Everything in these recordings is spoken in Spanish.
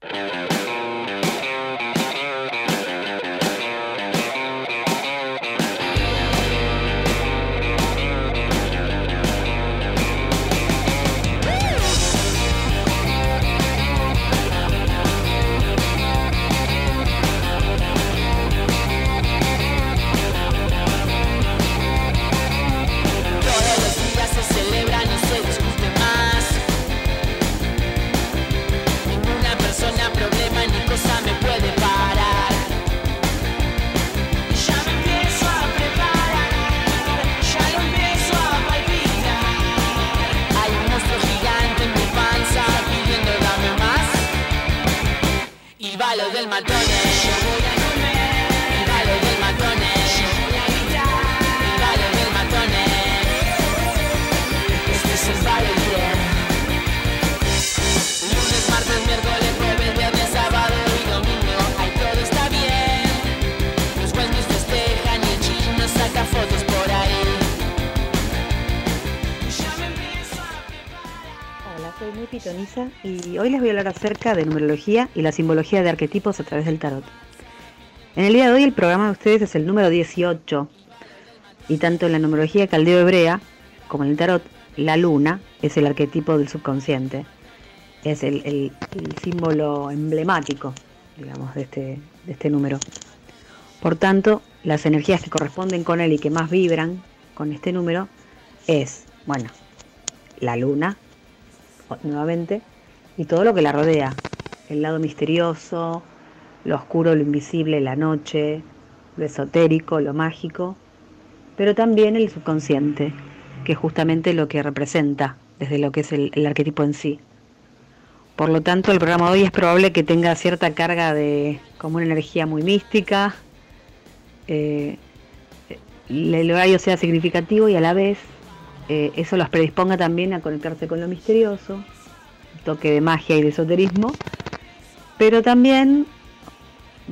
Todos hoy les voy a hablar acerca de numerología y la simbología de arquetipos a través del tarot. En el día de hoy el programa de ustedes es el número 18 y tanto en la numerología caldeo hebrea como en el tarot, la luna es el arquetipo del subconsciente, es el, símbolo emblemático, digamos, de este, de este número. Por tanto, las energías que corresponden con él y que más vibran con este número es, bueno, la luna, nuevamente, y todo lo que la rodea, el lado misterioso, lo oscuro, lo invisible, la noche, lo esotérico, lo mágico, pero también el subconsciente, que es justamente lo que representa desde lo que es el, arquetipo en sí. Por lo tanto, el programa de hoy es probable que tenga cierta carga de como una energía muy mística, eh, el horario sea significativo y a la vez eh, eso los predisponga también a conectarse con lo misterioso, toque de magia y de esoterismo, pero también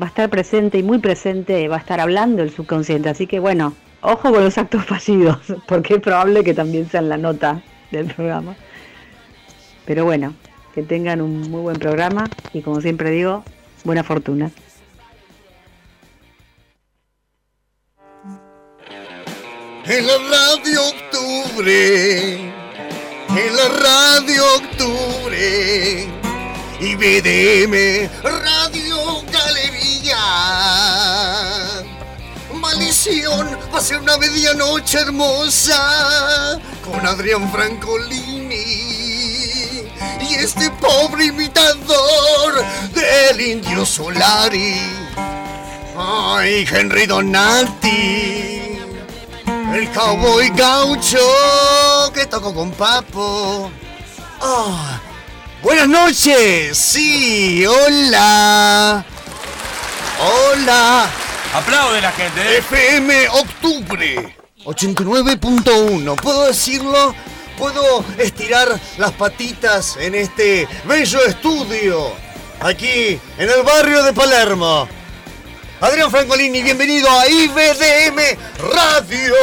va a estar presente y muy presente, va a estar hablando el subconsciente, así que bueno, ojo con los actos fallidos, porque es probable que también sean la nota del programa. Pero bueno, que tengan un muy buen programa y como siempre digo, buena fortuna. En la radio octubre, en la radio octubre, y BDM Radio Galería. Maldición, va a ser una medianoche hermosa con Adrián Francolini y este pobre imitador del indio Solari. Ay, Henry Donati. El cowboy gaucho que tocó con Papo. Ah, buenas noches. Sí, hola. Hola. Aplaude la gente, ¿eh? FM Octubre 89.1. ¿Puedo decirlo? ¿Puedo estirar las patitas en este bello estudio? Aquí, en el barrio de Palermo. Adrián Francolini, bienvenido a IBDM Radio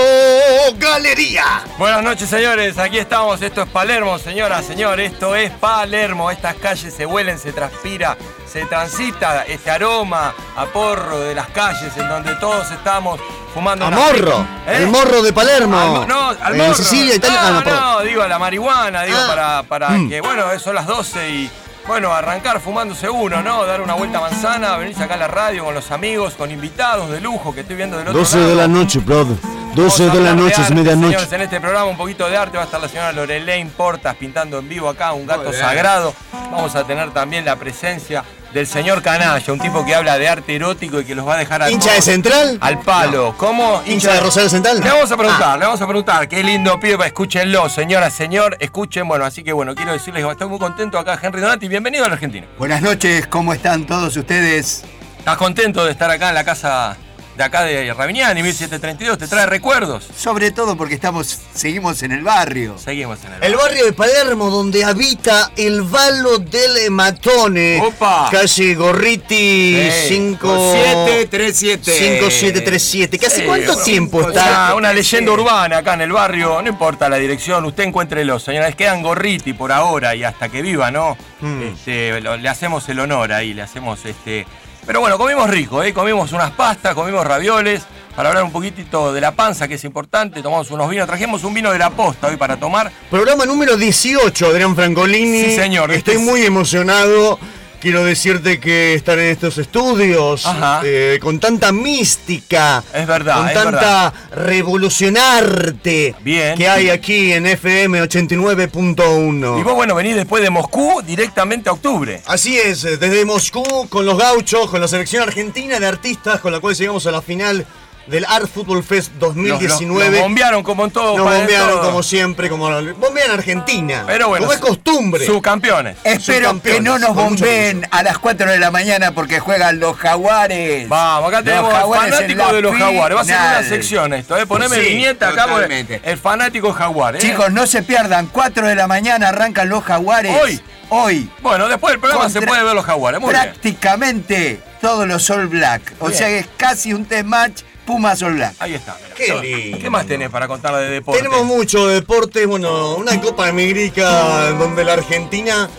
Galería. Buenas noches, señores. Aquí estamos. Esto es Palermo, señora, señor. Esto es Palermo. Estas calles se huelen, se transpira, se transita este aroma a porro de las calles en donde todos estamos fumando. A una morro. ¿Eh? El morro de Palermo. Al no, al en morro. Sicilia, Italia. No, ah, no, no, digo a la marihuana, digo Ah. para, para Mm. que, bueno, son las 12 y, bueno, arrancar fumándose uno, ¿no? Dar una vuelta a manzana, venirse acá a la radio con los amigos, con invitados de lujo que estoy viendo del otro 12 lado. de la noche, brother. 12 Vamos a de la noche, es medianoche. Señores, en este programa un poquito de arte va a estar la señora Lorelaine Portas pintando en vivo acá un gato sagrado. Vamos a tener también la presencia del señor Canalla, un tipo que habla de arte erótico y que los va a dejar al, ¿Hincha de Central? al palo. ¿Cómo? ¿Hincha de Rosario Central? Le vamos a preguntar, Ah. le vamos a preguntar. Qué lindo pibe, escúchenlo, señora, señor, escuchen. Bueno, así que bueno, quiero decirles que estoy muy contento acá, Henry Donati. Bienvenido a la Argentina. Buenas noches, ¿cómo están todos ustedes? ¿Estás contento de estar acá en la casa de acá de Ravignani, 1732, te trae recuerdos. Sobre todo porque estamos, seguimos en el barrio. Seguimos en el... El barrio de Palermo, donde habita el Valo del Matone. Opa. Calle Gorriti Sí. 5... 737. 5737. ¿Que hace Sí, cuánto bueno, tiempo está? una leyenda urbana acá en el barrio, no importa la dirección, usted encuéntrelo, señores, quedan Gorriti por ahora y hasta que viva, ¿no? Mm. Este, lo- le hacemos el honor ahí, le hacemos este. Pero bueno, comimos rico, ¿eh? comimos unas pastas, comimos ravioles, para hablar un poquitito de la panza, que es importante, tomamos unos vinos, trajimos un vino de la posta hoy para tomar. Programa número 18, Adrián Francolini. Sí, señor, Estoy este es- muy emocionado. Quiero decirte que estar en estos estudios eh, con tanta mística, Es verdad, con es tanta revolucionarte Bien. que hay aquí en FM 89.1. Y vos, bueno, venís después de Moscú directamente a octubre. Así es, desde Moscú, con los gauchos, con la selección argentina de artistas, con la cual llegamos a la final del Art Football Fest Los- los- 2019. Nos bombearon como en todo. Nos bombearon todo. como siempre, como bombean Argentina. Pero bueno, como es costumbre. Subcampeones. Espero Subcampeones, que no nos bombeen a las 4 de la mañana porque juegan los jaguares. Vamos, acá tenemos al Jaguares en fanático la de los jaguares. Va a ser una sección esto, ¿eh? Poneme Sí, viñeta acá, porque totalmente. el fanático jaguar, ¿eh? Chicos, no se pierdan. 4 de la mañana arrancan los jaguares. Hoy. Hoy. Bueno, después del programa se puede ver los jaguares. Muy bien. prácticamente todos los All Black. O Bien. sea que es casi un test match Pumas All Black. Ahí está. Qué lindo. ¿Qué más tenés para contarle de deporte? Tenemos mucho deporte, bueno, una Copa América donde la Argentina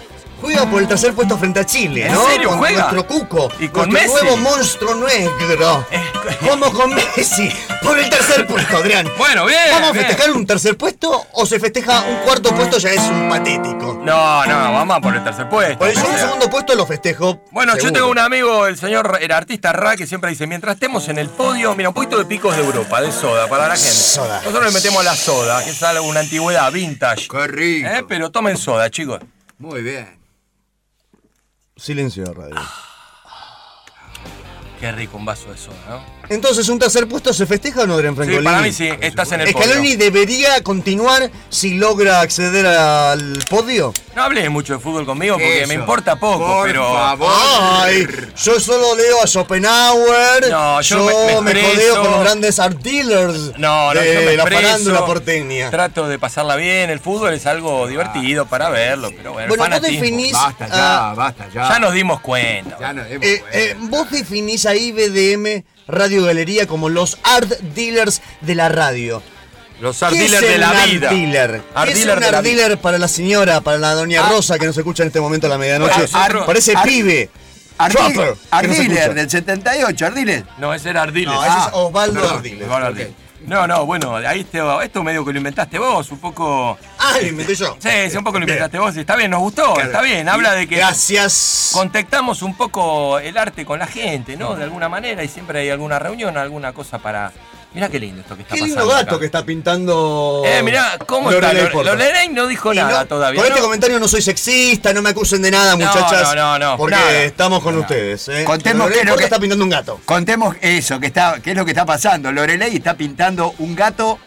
juega por el tercer puesto frente a Chile, ¿En ¿no? serio con juega? nuestro Cuco. ¿Y con nuestro Messi? nuevo monstruo negro. Eh, Como con Messi, por el tercer puesto, Adrián. Bueno, bien, ¿Vamos a bien. festejar un tercer puesto o se festeja un cuarto puesto? Ya es un patético. No, no, vamos a por el tercer puesto. Por eso un segundo puesto lo festejo. Bueno, yo tengo un amigo, el señor, el artista Ra, que siempre dice, mientras estemos en el podio, mira, un poquito de picos de Europa, de soda, para la gente. Soda. Nosotros le metemos la soda, que es algo, una antigüedad, vintage. Qué rico. ¿Eh? Pero tomen soda, chicos. Muy bien. Silencio de radio. Qué rico un vaso de soda, ¿no? Entonces, ¿un tercer puesto se festeja o no, Adrián Francolini? para mí sí, estás en el ¿Scaloni podio. debería continuar si logra acceder al podio? No hables mucho de fútbol conmigo porque Eso. me importa poco, Por pero. favor. Ay, yo solo leo a Schopenhauer. No, yo yo me- me me, codeo con los grandes art dealers No, no, de yo me la farándula porteña. Trato de pasarla bien. El fútbol es algo divertido para verlo, pero bueno, Bueno, vos definís. Basta ah, ya, basta ya. Ya nos dimos cuenta. Ya nos demos eh, cuenta. eh, vos definís a IBDM Radio Galería como los art dealers de la radio. Los art ¿Qué dealers es de un la art vida. dealer? Art ¿Qué es dealer un de la art vida. dealer para la señora, para la doña Ah. Rosa que nos escucha en este momento a la medianoche? Parece Ar- pibe. Ardi- Trapper. Ardiler del 78, Ardiler. No, ese era Ardiles. No, ese Ah, es Osvaldo. Ardiles. Osvaldo Ardiles. No, no, bueno, ahí te, esto medio que lo inventaste vos, un poco. Ah, lo inventé yo. Sí, sí, un poco lo inventaste vos. Está bien, nos gustó, está bien. Habla de que Gracias. contactamos un poco el arte con la gente, ¿no? De alguna manera y siempre hay alguna reunión, alguna cosa para. Mirá qué lindo esto que está Qué pasando. lindo gato acá. que está pintando. Eh, mirá, ¿cómo Lorelei está? Porto. Lorelei no dijo Y nada no, todavía. Con este comentario no soy sexista, no me acusen de nada, muchachas. no, no, no, Porque nada. estamos con ustedes. ¿eh? Contemos Lorelei qué es lo que- está pintando un gato. Contemos eso, que está, qué es lo que está pasando. Lorelei está pintando un gato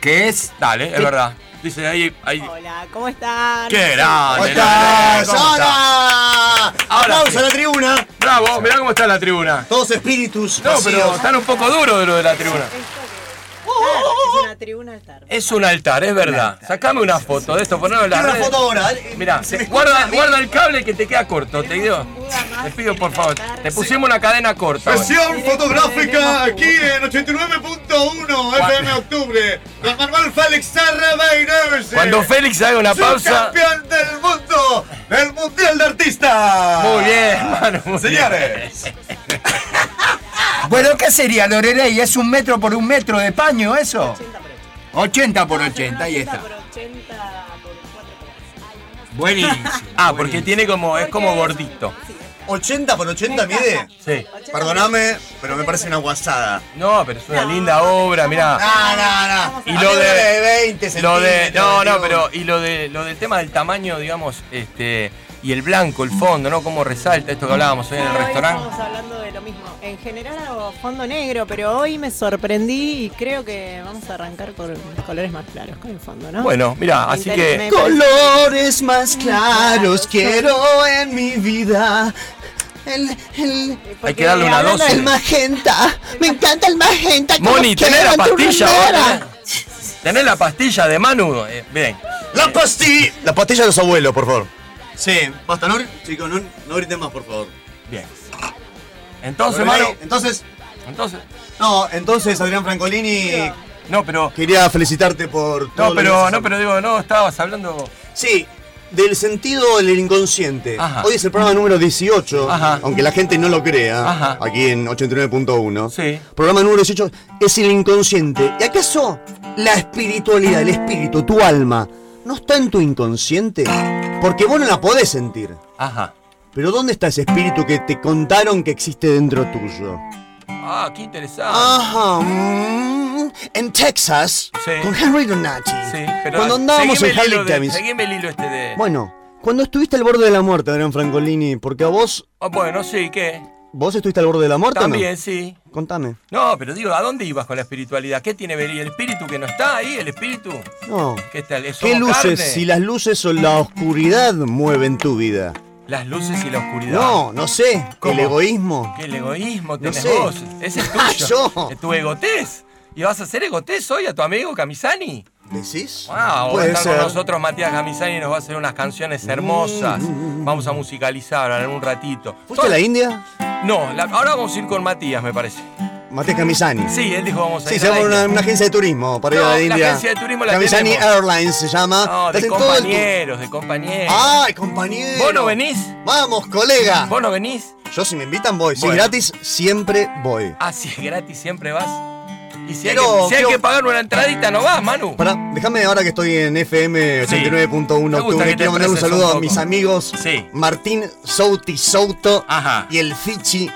que es. Dale, es verdad. Dice ahí, ahí. Hola, ¿cómo están? ¡Qué grande! ¿Cómo estás? ¿Cómo está? ¡Hola! Ahora Aplausos sí. a la tribuna. Bravo, mirá cómo está la tribuna. Todos espíritus. No, pero están un poco duros de lo de la tribuna. Claro, es una tribuna altar. Es un altar, es verdad. Sacame una foto de esto, ponelo en la una red. foto ahora. eh. Mirá, guarda, guarda el cable que te queda corto, te digo. Te pido por favor. Te pusimos una cadena corta. Sesión fotográfica aquí en 89.1 FM Octubre. Con Manuel Félix Sarrabeirers. Cuando Félix haga una pausa. campeón del mundo del Mundial de Artistas. Muy bien, bien. Señores. Bueno, ¿qué sería Lorelei? ¿Es un metro por un metro de paño eso? 80 por 80, ahí está. por 80 por 4 por Buenísimo. Ah, porque tiene como, es como gordito. 80 por 80 mide. Sí. Perdóname, pero me parece una guasada. No, pero es una linda obra, mirá. No, no, no. Y lo de, 20 lo de, centímetros, no, no, pero y lo de, lo del tema del tamaño, digamos, este, y el blanco, el fondo, ¿no? Cómo resalta esto que hablábamos hoy en el Hoy restaurante. Estamos hablando de lo mismo. En general hago fondo negro, pero hoy me sorprendí y creo que vamos a arrancar con colores más claros con el fondo, ¿no? Bueno, mirá, Me así que Colores más claros quiero en mi vida. El, el, Hay que darle una dosis. el magenta. Me encanta el magenta. Moni, tenés la pastilla. tenés, tenés la pastilla de Manu. Eh, bien. La pastilla. La pastilla de los abuelos, por favor. Sí, basta, no, chicos, no, no griten más, por favor. Bien. Entonces, Bueno, Manu. Entonces, Entonces. no, entonces Adrián Francolini, No, pero. quería felicitarte por todo No, pero, no, pero digo, no, estabas hablando. Sí, del sentido del inconsciente. Ajá. Hoy es el programa número 18, Ajá. aunque la gente no lo crea, Ajá. aquí en 89.1. Sí. Programa número 18 es el inconsciente. ¿Y acaso la espiritualidad, el espíritu, tu alma, no está en tu inconsciente? Porque vos no la podés sentir. Ajá. Pero ¿dónde está ese espíritu que te contaron que existe dentro tuyo? Ah, qué interesante. Ajá. mm, en Texas, Sí. con Henry Donati. Sí, pero. Cuando andábamos en Harley Davidson. Seguime el hilo este de. Bueno, cuando estuviste al borde de la muerte, Adrián Francolini, porque a vos, Ah, bueno, sí, ¿qué? Vos estuviste al borde de la muerte, ¿o También, sí. ¿no? Contame. No, pero digo, ¿a dónde ibas con la espiritualidad? ¿Qué tiene que ver? ¿Y el espíritu que no está ahí? ¿El espíritu? No. ¿Qué ¿Qué luces, carne? si las luces o la oscuridad mueven tu vida? Las luces y la oscuridad. No, no sé. ¿Cómo? El egoísmo. ¿Qué el egoísmo tenés sé. vos? Ese es Ah, tuyo. yo. Es tu egotés. ¿Y vas a hacer egotés hoy a tu amigo Camisani? ¿Decís? Wow, va a Puede estar ser. Mm, con nosotros Matías Camisani y nos va a hacer unas canciones hermosas. Vamos a musicalizar en un ratito. ¿Fuiste a la India? No, la- ahora vamos a ir con Matías, me parece. Matías Camisani. Sí, él dijo vamos a Sí, ir se a la llama una, agencia de turismo para ir No, a la la India. agencia de turismo la Camisani tenemos. Airlines se llama. No, de compañeros, de compañeros. ¡Ay, compañero! ¿Vos no venís? Vamos, colega. ¿Vos no venís? Yo si me invitan voy. Si Bueno. es gratis, siempre voy. Ah, si es gratis, siempre vas. Y si, hay, que, si hay quiero- que pagar una entradita, no vas, Manu. Pará, déjame ahora que estoy en FM 89.1 Me gusta octubre. Quiero mandar un saludo un a mis amigos Sí. Martín Souti Souto Ajá. y el Fichi.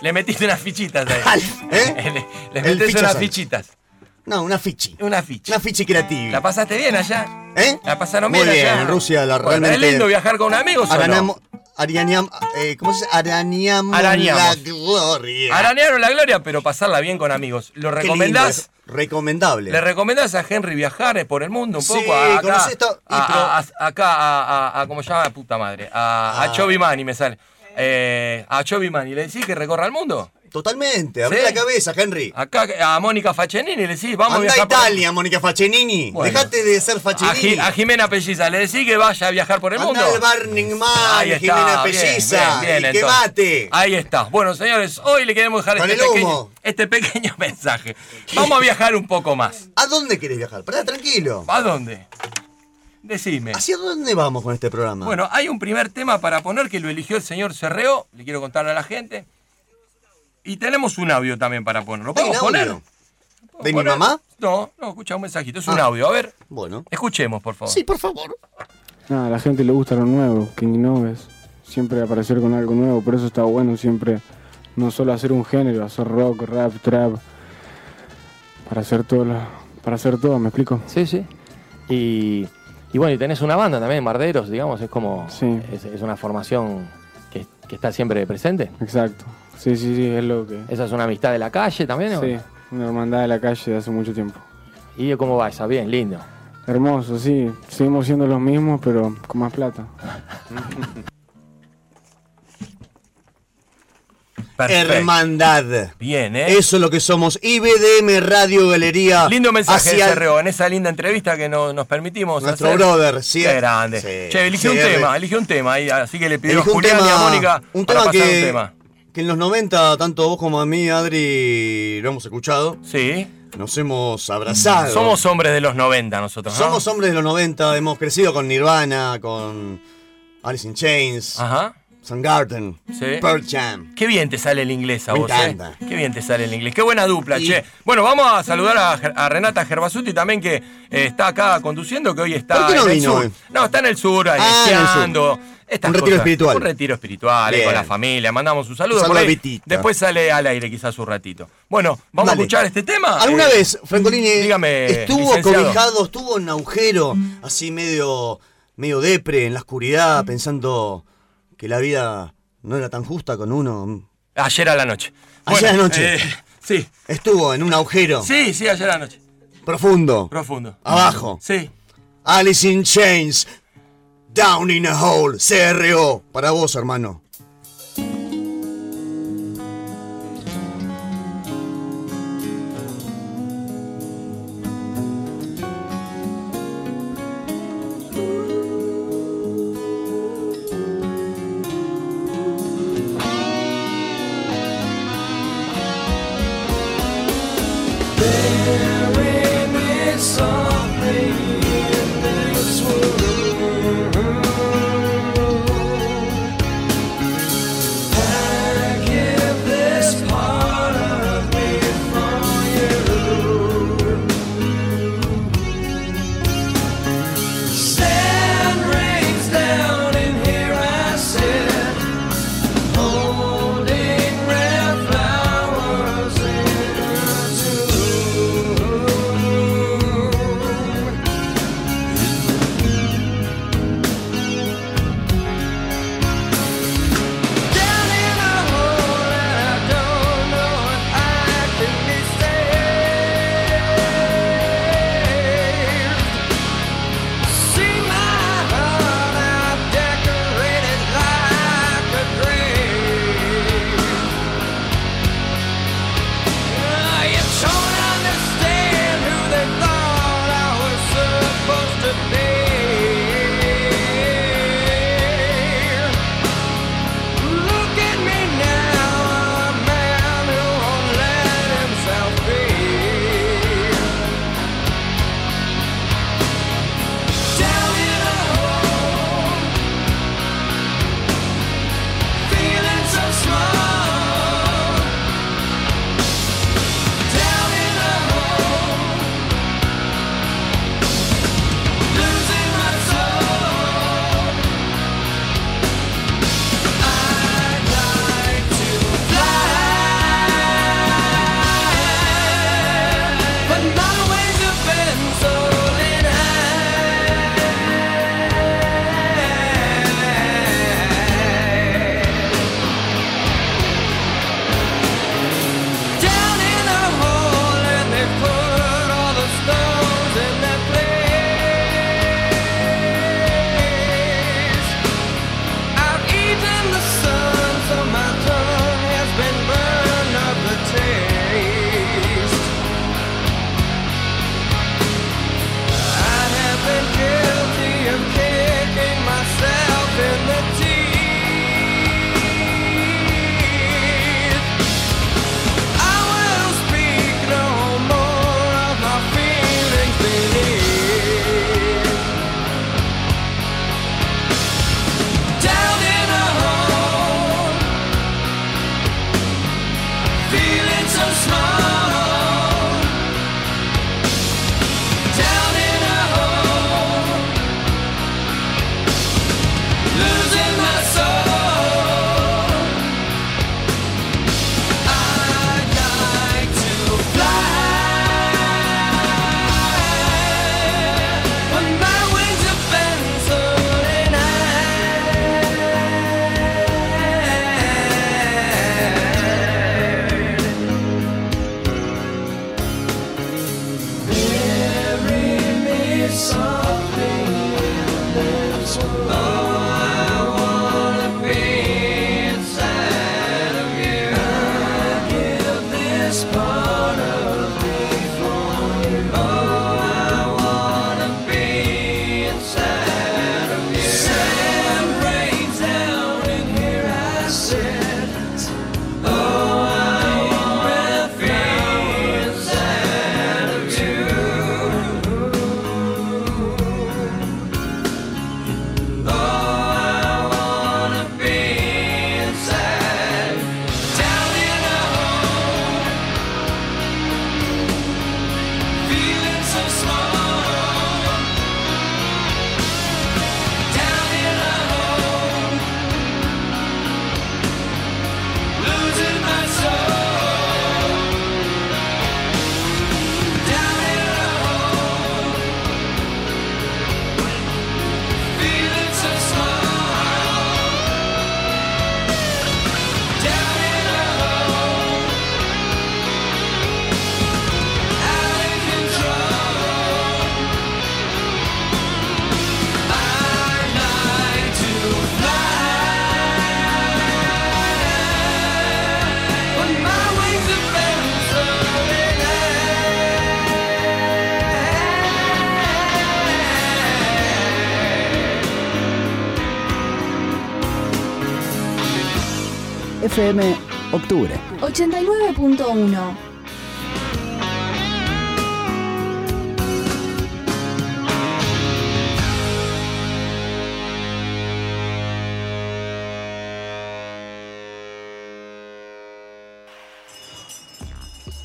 Le metiste unas fichitas ahí. ¿eh? Le, le El metiste unas fichitas. No, una Fichi. Una ficha. Una Fichi creativa. ¿La pasaste bien allá? ¿Eh? ¿La pasaron Muy bien bien, allá? en Rusia la Bueno, realmente. ¿Es lindo viajar con amigos o no? Aranamo- Arianiam, eh, ¿Cómo se dice? Arañamos, Arañamos. la gloria. Aranearon la gloria, pero pasarla bien con amigos. ¿Lo recomendás? recomendable. ¿Le recomendás a Henry viajar eh, por el mundo un Sí, poco? A- Acá, conocés esto- y a, a- a- acá a, a- a- ¿cómo se llama? Puta madre. A, a Ah. Mani me sale. Eh, a Chovy Mani, ¿le decís que recorra el mundo? Totalmente, abrí Sí. la cabeza, Henry. Acá a Mónica Fachenini le decís, vamos a a viajar por- Italia, Mónica Faccenini. Bueno. Dejate de ser A, Faccenini. Ji- a Jimena Pelliza, le decís que vaya a viajar por el mundo. Al Burning Man, Ahí está, Jimena bien, Pelliza. bien, bien, y que mate. Ahí está. Bueno, señores, hoy le queremos dejar este pequeño, este pequeño mensaje. Vamos a viajar un poco más. ¿A dónde querés viajar? Pará, tranquilo. ¿A dónde? Decime. ¿Hacia dónde vamos con este programa? Bueno, hay un primer tema para poner que lo eligió el señor Cerreo. Le quiero contar a la gente. Y tenemos un audio también para poner. ¿Lo ¿Hay un podemos poner? ¿De mi ¿Poner? mamá? No, no, escucha un mensajito. Es un Ah. audio. A ver, Bueno. escuchemos, por favor. Sí, por favor. Nada, a la gente le gusta lo nuevo, que innoves. Siempre aparecer con algo nuevo, por eso está bueno siempre no solo hacer un género, hacer rock, rap, trap. Para hacer todo, la- para hacer todo, ¿me explico? Sí, sí. Y, y bueno, y tenés una banda también, Marderos, digamos, es como. Sí. Es, es una formación que, que está siempre presente. Exacto. Sí, sí, sí, es lo que... Esa es una amistad de la calle también, ¿o? Sí, una hermandad de la calle de hace mucho tiempo. ¿Y cómo va esa? Bien, lindo. Hermoso, sí. Seguimos siendo los mismos, pero con más plata. Perfecto. Hermandad. Bien, ¿eh? Eso es lo que somos. IBDM Radio Galería. Lindo mensaje de hacia- Cerreo en esa linda entrevista que no- nos permitimos Nuestro hacer. brother, sí. Qué grande. Sí, che, eligió un tema, eligió un tema ahí, así que le pidió a Julián y a tema, Mónica un para tema pasar que, un tema. Que en los 90, tanto vos como a mí, Adri, lo hemos escuchado. Sí. Nos hemos abrazado. Somos hombres de los 90 nosotros, ¿no? Somos hombres de los 90, hemos crecido con Nirvana, con Alice in Chains, Ajá. Soundgarden, Sí. Pearl Jam. Qué bien te sale el inglés a Me vos, encanta. ¿eh? Qué bien te sale el inglés. Qué buena dupla, Y- che. Bueno, vamos a saludar a, Renata Gerbasuti también, que eh, está acá conduciendo, que hoy está ¿Por qué no en el vino sur. No, está en el sur, ahí Ah, en el sur. Estas Un retiro cosas. espiritual. Un retiro espiritual, Bien. con la familia. Mandamos un saludo. Un saludo. Después sale al aire quizás un ratito. Bueno, vamos Dale. a escuchar este tema. ¿Alguna Eh, vez, Francolini, dígame, estuvo licenciado. cobijado, estuvo en agujero, así medio, medio depre, en la oscuridad, pensando que la vida no era tan justa con uno? Ayer a la noche. Ayer a la noche. eh, sí, Estuvo en un agujero sí, sí, ayer a la noche. profundo, Profundo. abajo. Sí. Alice in Chains, Down in a Hole, CRO, para vos, hermano. FM Octubre. 89.1.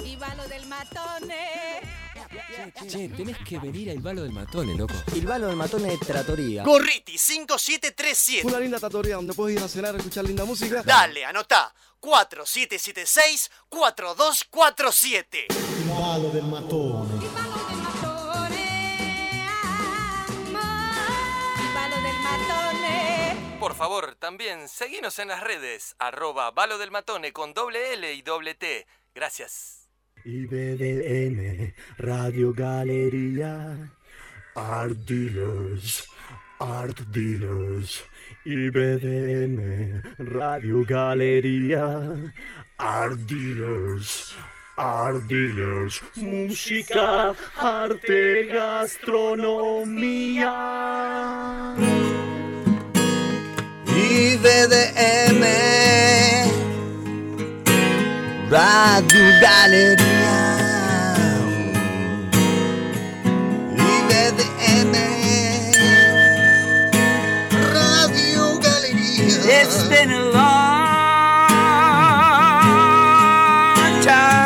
Y va lo del matone. Che, tenés que venir al balo del matone, loco. El balo del matón de Tratoría. Gorriti 5737. Una linda tatoría donde puedes ir a cenar a escuchar linda música. Dale, anotá. 4776-4247. Balo del matone. Y va lo del matone. Por favor, también seguinos en las redes, arroba balo del matone con doble L y doble T. Gracias. IBDN, Radio Galería, Art Dealers, Art Dealers, IBDN, Radio Galería, Art Dealers, Art Dealers, música, arte, gastronomía. IBDM Radio Galería It's been a long time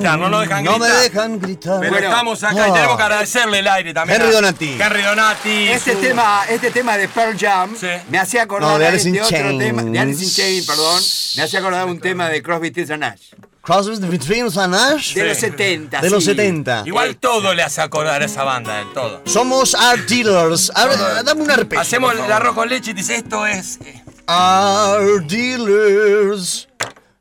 No nos dejan gritar, no nos dejan No gritar. me dejan gritar. Pero Bueno. estamos acá y Ah. tenemos que agradecerle el aire también. Henry Donati. Henry Donati. Este su- tema, este tema de Pearl Jam me hacía acordar No, de Alice este otro Chains. tema, de Alice in Chains, perdón, me hacía acordar un tema de Crosby, Stills and Nash. Crosby, Stills and Nash. De los 70, De los sí. 70. Igual todo le hace acordar a esa banda, en todo. Somos Art Dealers. A ver, dame un arpegio. Hacemos el arroz con leche y dice esto es. eh, Art Dealers.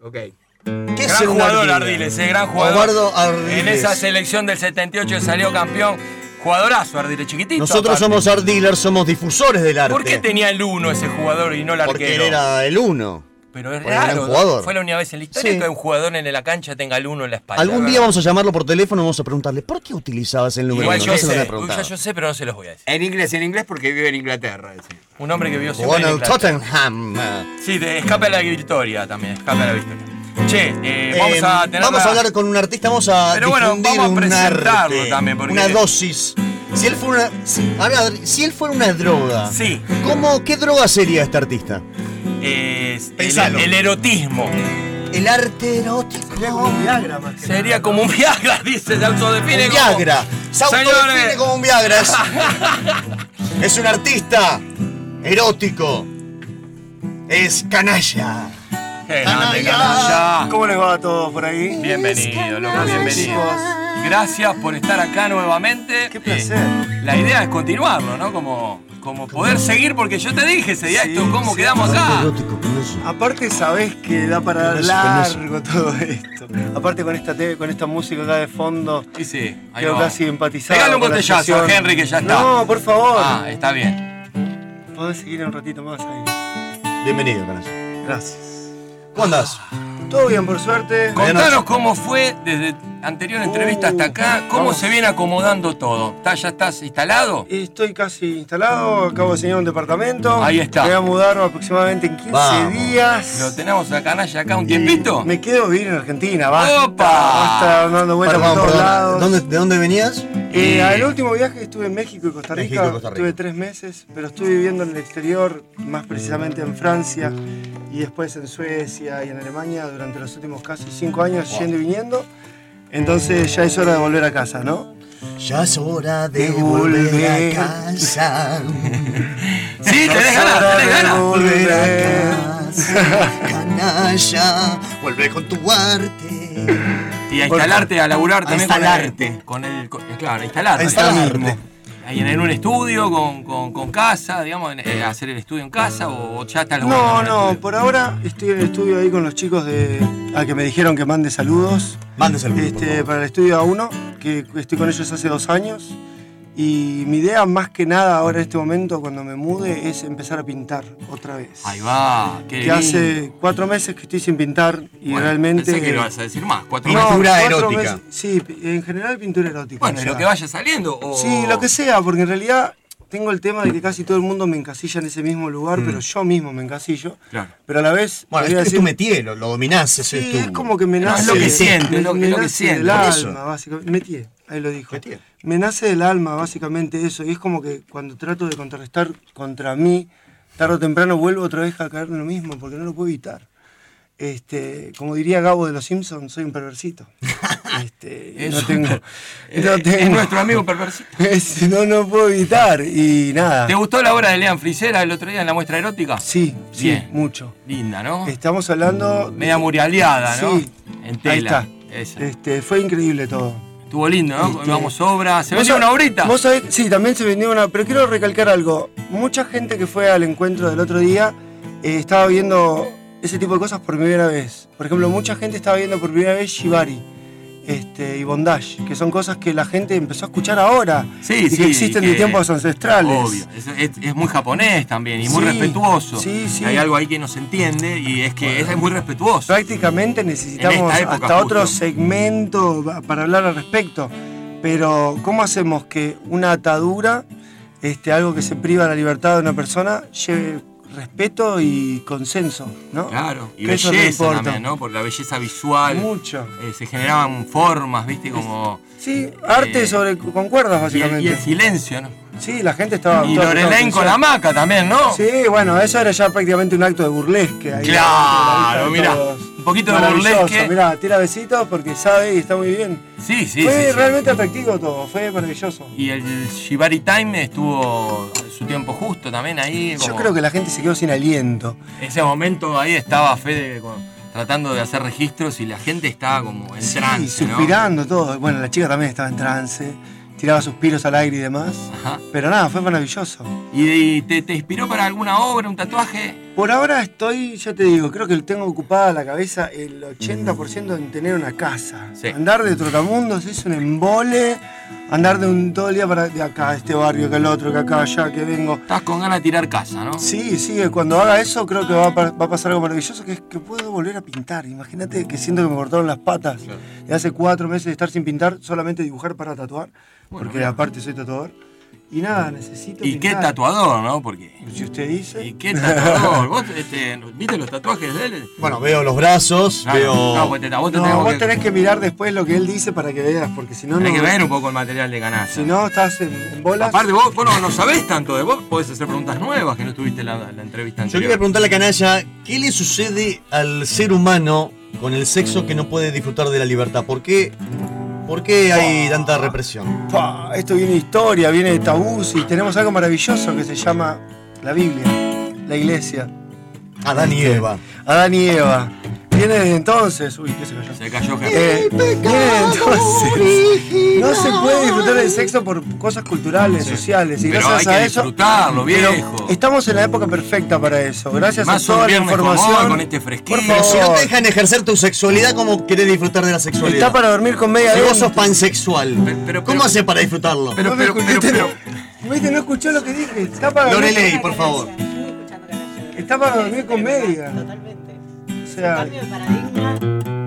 Ok. ¿Qué es gran jugador Ardiles, eh, gran jugador. Eduardo Ardiles. En esa selección del 78 que salió campeón. Jugadorazo, Ardiles, chiquitito. Nosotros aparte. somos Art Dealers, somos difusores del arte. ¿Por qué tenía el 1 ese jugador y no el Porque arquero? él era el uno. Pero es Porque raro. jugador. Fue la única vez en la historia Sí. que un jugador en la cancha tenga el 1 en la espalda. Algún día ¿verdad? vamos a llamarlo por teléfono y vamos a preguntarle, ¿por qué utilizabas el número Igual uno? yo No sé, ya yo sé, pero no se los voy a decir. En inglés, en inglés porque vive en Inglaterra. Un hombre que vio siempre Jugó en en el Inglaterra. Tottenham. Sí, de escape a la victoria también, escape a la victoria. Che, eh, vamos Eh, a tener vamos la- a hablar con un artista, vamos a Pero bueno, difundir vamos a un presentarlo arte, también, porque- una dosis. Si él fuera una, si, si él fuera una droga, Sí. ¿cómo, ¿qué droga sería este artista? Es el, Pensalo. el erotismo. El arte erótico. Sería como un Viagra más Sería como un Viagra, dice, se autodefine Un como- Viagra. Se autodefine Señores. como un Viagra. Es, es un artista erótico. Es canalla. Canalla. canalla. ¿Cómo les va a todos por ahí? Bienvenido, loco, bienvenido. Gracias por estar acá nuevamente. Qué placer. la idea es continuarlo, ¿no? Como, como poder seguir, porque yo te dije ese día Sí, esto, ¿cómo sí. quedamos acá? Aparte sabés que da para largo todo esto. Aparte con esta TV, con esta música acá de fondo. Y sí, ahí Quedo casi empatizado. Pegale un botellazo a. Henry que ya está. No, por favor. Ah, está bien. Podés seguir un ratito más ahí. Bienvenido, canalla. Gracias. ¿Cómo andás? Todo bien, por suerte. Contanos cómo fue desde anterior entrevista hasta acá, cómo vamos. se viene acomodando todo. ¿Está- ¿Ya estás instalado? Estoy casi instalado, acabo de diseñar un departamento. Ahí está. Me voy a mudar aproximadamente en 15 Vamos. días. ¿Lo tenemos a Canalla acá un tiempito? Me quedo vivir en Argentina, basta. ¡Opa! Basta dando vueltas por todos perdón. lados. ¿Dónde- ¿De dónde venías? Eh, el último viaje estuve en México y Costa Rica, México y Costa Rica. estuve tres meses, pero estuve viviendo en el exterior, más precisamente en Francia y después en Suecia y en Alemania durante los últimos casi cinco años yendo y viniendo. Entonces ya es hora de volver a casa, ¿no? Ya es hora de, De volver, volver. a casa. Sí, tenés ganas, tenés ganas. volver a casa, canalla, vuelve con tu arte. Y a instalarte, a laburar a también instalarte. con el, con el- con- claro, a instalarte. A instalarte. En, en un estudio, con, con- con casa, digamos, en- eh, hacer el estudio en casa o, o ya estás No, no, por ahora estoy en el estudio ahí con los chicos de. a que me dijeron que mande saludos. Mande saludos. por Este, favor. para el estudio A1, que estoy con ellos hace dos años. Y mi idea, más que nada, ahora en este momento, cuando me mude, es empezar a pintar otra vez. Ahí va, qué que lindo. hace cuatro meses que estoy sin pintar y Bueno, realmente. Pensé que lo vas a decir más, cuatro No, meses. Pintura erótica. meses- sí, en general pintura erótica. Bueno, lo que vaya saliendo. O... Sí, lo que sea, porque en realidad tengo el tema de que casi todo el mundo me encasilla en ese mismo lugar, Mm. pero yo mismo me encasillo. Claro. Pero a la vez. Bueno, es, tu decir- métier, lo, lo dominás, ese Sí, es tu... es como que me nace. es lo que siente, es lo- me es lo que siente. Del Por alma, básicamente. Ahí lo dijo. Métier. Me nace del alma, básicamente eso. Y es como que cuando trato de contrarrestar contra mí, tarde o temprano vuelvo otra vez a caer en lo mismo, porque no lo puedo evitar. Este, como diría Gabo de los Simpsons, soy un perversito. Este, no tengo, no es nuestro amigo perversito. Es- no, no puedo evitar. Y nada. ¿Te gustó la obra de Lean Frisera el otro día en la muestra erótica? Sí, sí, mucho. Linda, ¿no? Estamos hablando. Media muraleada, ¿no? Sí. En Ahí está. Esa. Este, fue increíble todo. Estuvo lindo, ¿no? Este, Vamos obra. ¿Se ¿Vos vendió una obrita? vos sabés- sí, también se vendió una. Pero quiero recalcar algo. Mucha gente que fue al encuentro del otro día eh, estaba viendo ese tipo de cosas por primera vez. Por ejemplo, mucha gente estaba viendo por primera vez Shibari este, y Bondage, que son cosas que la gente empezó a escuchar ahora Sí, y sí. que existen que- de tiempos ancestrales. Obvio. Es, es- es muy japonés también y muy Sí, respetuoso. sí, sí. Hay algo ahí que no se entiende y es que es muy respetuoso. Prácticamente necesitamos hasta otro segmento para hablar al respecto. Pero, ¿cómo hacemos que una atadura, este, algo que se priva la libertad de una persona, lleve respeto y consenso? ¿no? Claro, y Que belleza también, ¿no? Por la belleza visual. Mucho. Eh, se generaban formas, ¿viste? Como. Sí, arte Eh, sobre con cuerdas, Y el, básicamente. y el silencio, ¿no? Sí, la gente estaba. Y prestando con la maca también, ¿no? Sí, bueno, eso era ya prácticamente un acto de burlesque. ahí, Claro, todos. un poquito de burlesque. Mirá, tira besitos porque sabe y está muy bien. Sí, sí, fue sí, sí. realmente atractivo todo, fue maravilloso. Y el Shibari Time estuvo su tiempo justo también ahí. Yo creo que la gente se quedó sin aliento. Ese momento ahí estaba Fede con- tratando de hacer registros y la gente estaba como en Sí, trance, ¿no? suspirando todo. Bueno, la chica también estaba en trance, tiraba suspiros al aire y demás. Ajá. Pero nada, fue maravilloso. ¿Y, te, te inspiró para alguna obra, un tatuaje? Por ahora estoy, ya te digo, creo que tengo ocupada la cabeza el 80% en tener una casa. Sí. Andar de trotamundos es un embole. Andar de un todo el día para de acá, este barrio, que el otro, que acá, allá, que vengo. Estás con ganas de tirar casa, ¿no? Sí, sí, cuando haga eso creo que va a, pa- va a pasar algo maravilloso, que es que puedo volver a pintar. Imagínate que siento que me cortaron las patas. De hace cuatro meses de estar sin pintar, solamente dibujar para tatuar, Bueno, porque mira. aparte soy tatuador. Y nada, necesito Y qué tatuador, ¿no? Porque. Si usted dice. ¿Y qué tatuador? ¿Vos este, viste los tatuajes de él? Bueno, veo los brazos, veo... No, pues te, vos te No, tenés vos que, tenés que mirar después lo que él dice para que veas, porque si no, tenés no. que ver un poco el material de Canalla. Si no, estás en, en bolas. Aparte, vos, vos no, no sabés tanto de vos, podés hacer preguntas nuevas que no tuviste en la, la entrevista Yo anterior. quería preguntarle a Canalla, ¿qué le sucede al ser humano con el sexo que no puede disfrutar de la libertad? ¿Por qué, por qué hay tanta represión? Esto viene de historia, viene de tabús y tenemos algo maravilloso que se llama la Biblia, la iglesia. Adán y Eva. Adán y Eva. Viene desde entonces. Uy, ¿qué se cayó? Se cayó. Eh, viene desde entonces. No se puede disfrutar del sexo por cosas culturales, sociales. Y Pero gracias hay que a eso. disfrutarlo, viejo. Estamos en la época perfecta para eso. Gracias Más a toda un la información. con este fresquito. Por Pero si no favor. te dejan ejercer tu sexualidad, ¿cómo querés disfrutar de la sexualidad? Está para dormir con media Si vos sos pansexual, Pero- pero- ¿cómo haces para disfrutarlo? Pero, ¿Viste? No escuchó lo que dije. Está para dormir, Lorelei, por favor. está para dormir con media. Totalmente. Sea, Cambio de paradigma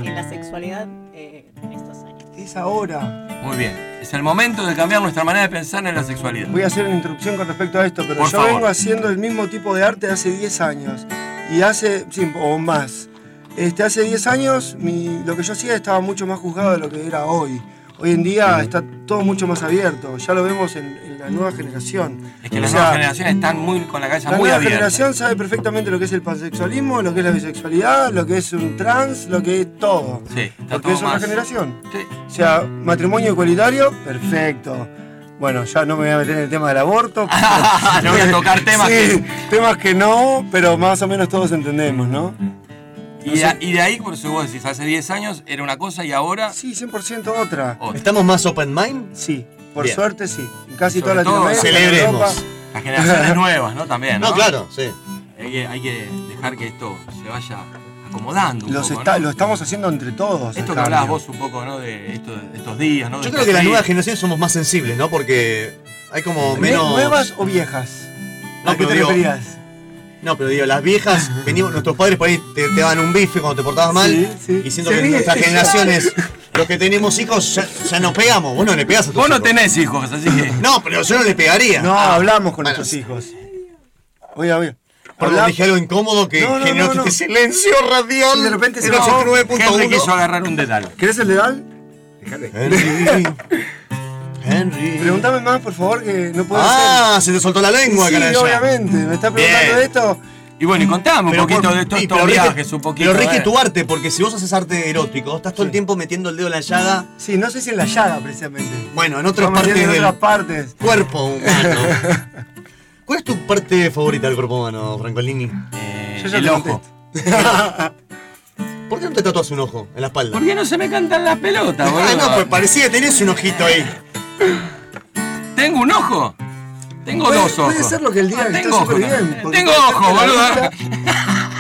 en la sexualidad eh, en estos años. es ahora. Muy bien. Es el momento de cambiar nuestra manera de pensar en la sexualidad. Voy a hacer una interrupción con respecto a esto, pero Por yo favor. vengo haciendo el mismo tipo de arte hace 10 años. Y hace, sí, o más. Este, hace 10 años mi- lo que yo hacía estaba mucho más juzgado de lo que era hoy. Hoy en día está todo mucho más abierto, ya lo vemos en, en la nueva generación. Es que O las sea, nuevas generaciones están muy con la cabeza La muy nueva abierta. generación sabe perfectamente lo que es el pansexualismo, lo que es la bisexualidad, lo que es un trans, lo que es todo. Sí, está Porque todo es más. generación. Sí. O sea, matrimonio igualitario, perfecto. Bueno, ya no me voy a meter en el tema del aborto. No voy a tocar temas Sí, que- temas que no, pero más o menos todos entendemos, ¿no? Y, de- y de ahí, por eso vos decís, hace 10 años era una cosa y ahora. Sí, 100% otra. ¿Estamos más open mind? Sí, por Bien. suerte sí. En casi Sobre toda todo, Latinoamérica. celebremos. Las generaciones nuevas, ¿no? También. No, No, claro, sí. Hay que, hay que dejar que esto se vaya acomodando. Un Los poco, está- ¿no? Lo estamos haciendo entre todos. Esto que hablabas vos un poco, ¿no? De, esto- de estos días, ¿no? De Yo creo que las nuevas generaciones somos más sensibles, ¿no? Porque hay como ¿Ne- menos. ¿Nuevas o viejas? No, ¿A qué te digo- referías? No, pero digo, las viejas, venimos, nuestros padres por ahí te, te daban un bife cuando te portabas mal. Sí, sí. Y siento que ríe. nuestras generaciones, los que tenemos hijos, ya, ya nos pegamos. Vos no le pegás a tus Vos no hijos. tenés hijos, así que. No, pero yo no le pegaría. No, Ah, hablamos con nuestros hijos. Oye, oye. Perdón, dije algo incómodo que No, no, generó no, no. este silencio radial. Y de repente se en va- 89.1. Henry quiso agarrar un dedal. ¿Querés el dedal? Henry. Henry. Pregúntame más, por favor, que no puedo Ah, se te soltó la lengua, sí, canalla. obviamente. Me está preguntando Bien. esto. Y bueno, y contame un Pero poquito por- de estos pero Ricky- viajes, un poquito. Pero Ricky, eh. tu arte, porque si vos haces arte erótico, estás todo el tiempo metiendo el dedo en la llaga. Sí, no sé si en la llaga, precisamente. Bueno, en otras partes en otras partes. cuerpo humano. ¿Cuál es tu parte favorita del cuerpo humano, Francolini? Eh, Yo ya el te ojo. ¿Por qué no te tatuas un ojo en la espalda? ¿Por qué no se me cantan las pelotas, boludo? Ah, no, pues parecía que tenés un ojito ahí. ¿Tengo un ojo? Tengo Puede- dos ojos. Puede ser lo que el día Ah, está tengo súper ojo bien. también. porque Tengo puede ser ojo, que la boludo.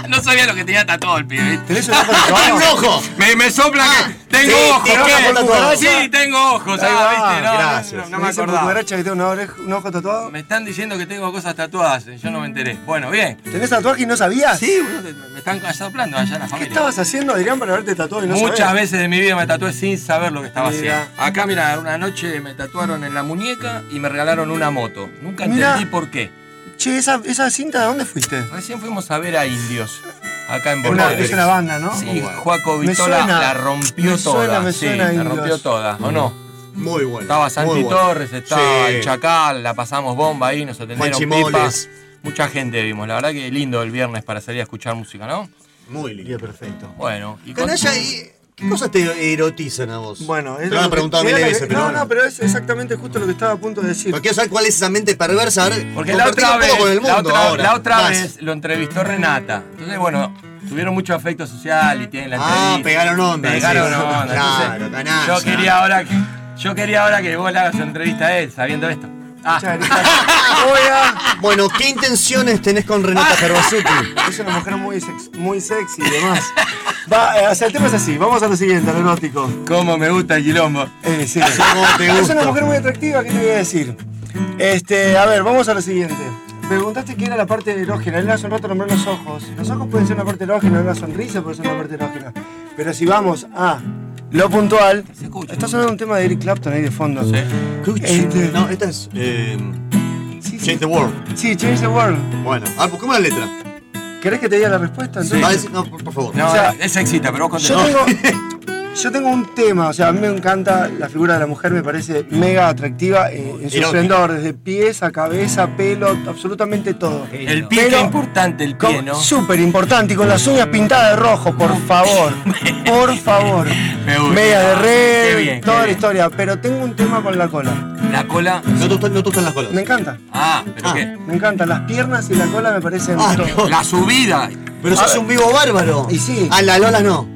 No sabía lo que tenía tatuado el pibe. ¿Tenés un ojo ¡Ah, un ojo! Me, me sopla que tengo sí, ojos. ¿qué? Sí, tengo ojos. Ahí va, Ah, ¿viste? No, gracias. no, no, ¿Me acordaba. que oreja- un ojo tatuado? Me están diciendo que tengo cosas tatuadas. eh, Yo no me enteré. Bueno, bien. ¿Tenés tatuaje y no sabías? Sí, boludo, me están soplando allá en la ¿Qué familia. estabas haciendo, Adrián, para haberte tatuado y no Muchas sabés? veces de mi vida me tatué sin saber lo que estaba Mira. haciendo. Acá, mira, una noche me tatuaron en la muñeca y me regalaron una moto. Nunca Mira. entendí por qué. Che, esa, esa cinta, ¿de dónde fuiste? Recién fuimos a ver a Indios. Acá en Buenos es una banda, ¿no? Sí, Juaco Vitola suena, la rompió me toda. suena, me sí, suena la Indios. rompió toda, ¿o no? Muy bueno. Estaba Santi bueno. Torres, estaba Sí. el Chacal, la pasamos bomba ahí, nos atendieron Juanchi pipa. Moles. Mucha gente vimos, la verdad que lindo el viernes para salir a escuchar música, ¿no? Muy lindo. Perfecto. Bueno, y con- Canalla, ¿y ¿qué cosas te erotizan a vos? Bueno, Te es lo lo han que- preguntado mil veces, pero No, bueno. no, pero es exactamente justo lo que estaba a punto de decir. Pero quiero saber cuál es esa mente perversa. A ver, Porque la otra, vez, con el la otra, ahora. la otra Más. vez lo entrevistó Renata. Entonces, bueno, tuvieron mucho afecto social y tienen la Ah, entrevista. pegaron onda, Pegaron sí. onda. Claro, Entonces, canalla. yo quería ahora que yo quería ahora que vos le hagas una entrevista a él, sabiendo esto. Ah, Oiga, Bueno, ¿qué intenciones tenés con Renata Gervasuti? es una mujer muy, sex- muy sexy y demás. Va, eh, o sea, el tema es así, vamos a lo siguiente, lo erótico. cómo me gusta el quilombo. Eh, sí. ¿Cómo te Es una mujer muy atractiva, ¿qué te voy a decir? Este, a ver, vamos a lo siguiente. Me preguntaste qué era la parte erógena. Él hace un rato nombró los ojos. Los ojos pueden ser una parte erógena, la sonrisa puede ser una parte erógena. Pero si vamos a lo puntual, está sonando un tema de Eric Clapton ahí de fondo. Sí. Este, No, esta es. Eh, sí, sí. Change the World. Sí, Change the World. Bueno, a ver, buscamos la letra. ¿Querés que te diga la respuesta? Sí. Entonces? No, por, favor. No, O sea, es sexita, pero vos Yo tengo, yo tengo un tema, o sea, a mí me encanta la figura de la mujer, me parece mega atractiva eh, en su esplendor, desde pies a cabeza, pelo, absolutamente todo. El pie, Pero- qué importante el pie, ¿no? Súper importante y con las uñas pintadas de rojo, por favor. Por favor. Me gusta. Media de Qué red, bien, toda la bien. historia. Pero tengo un tema con la cola. La cola. No te, gustan, no te gustan las colas. Me encanta. Ah, pero Ah. qué. Me encantan. Las piernas y la cola me parecen. Ah, todo. no. La subida. Pero sos un vivo bárbaro. Y sí. A la Lola no.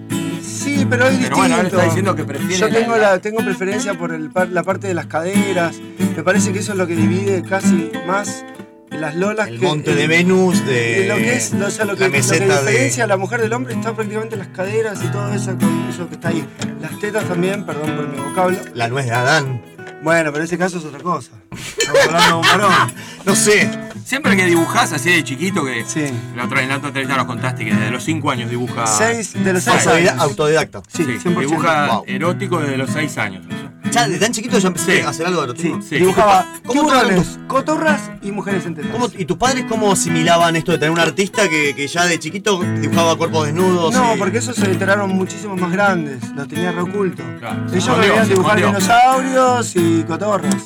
Sí, pero es Pero distinto. bueno, ahora está diciendo que prefiere Yo tengo, la- la, tengo preferencia por el, par- la parte de las caderas. Me parece que eso es lo que divide casi más las lolas El que. monte de Venus, de lo que es, o sea, lo que, la lo que meseta diferencia de. la mujer del hombre está prácticamente las caderas y todo eso, con eso que está ahí. Las tetas también, perdón por mi vocablo. La nuez de Adán. Bueno, pero en ese caso es otra cosa. Estamos hablando de un varón. No sé. Siempre que dibujás así de chiquito, que Sí. la otra, en la otra entrevista nos contaste que desde los 5 años dibuja. Seis de los seis Autodida- años. Autodidacta. Sí, Sí, 100%. dibuja Wow. erótico desde los 6 años. Ya, de tan chiquito ya empecé Sí. a hacer algo de erotismo. Sí. Dibujaba ¿Cómo tratan tiburones, cotorras y mujeres en tetas. ¿Cómo- ¿Y tus padres cómo asimilaban esto de tener un artista que, que ya de chiquito dibujaba cuerpos desnudos? No, y- porque esos se enteraron muchísimo más grandes, los tenía reoculto. Claro, Ellos querían dibujar escondió. dinosaurios y cotorras.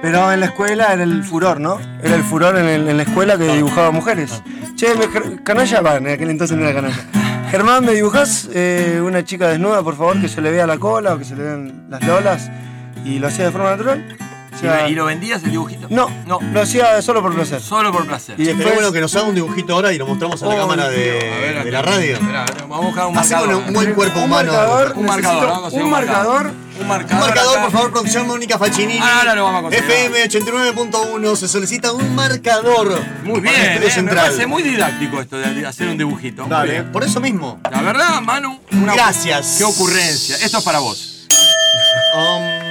Pero en la escuela era el furor, ¿no? Era el furor en, el- en la escuela que dibujaba mujeres. Che, me, canalla, va, en aquel entonces no era canalla. Germán, ¿me dibujás eh, una chica desnuda, por favor, que se le vea la cola o que se le vean las lolas? Y lo hacía de forma natural. sea, ¿Y lo vendías el dibujito? No, no. Lo hacía solo por placer. Solo por placer. Y después- bueno que nos haga un dibujito ahora y lo mostramos a la Oh, cámara A ver, de, la radio. Vamos a buscar un Hacemos marcador. un buen cuerpo Un humano. marcador, Un marcador, a hacer un marcador. Un marcador. acá. por favor, producción Mónica Faccinini. Ah, ahora lo vamos a conseguir. FM 89.1, se solicita un marcador. Muy bien, estudio eh, me parece muy didáctico esto de hacer un dibujito. Dale, por eso mismo. La verdad, Manu, una Gracias. Qué ocurrencia. Esto es para vos. Um,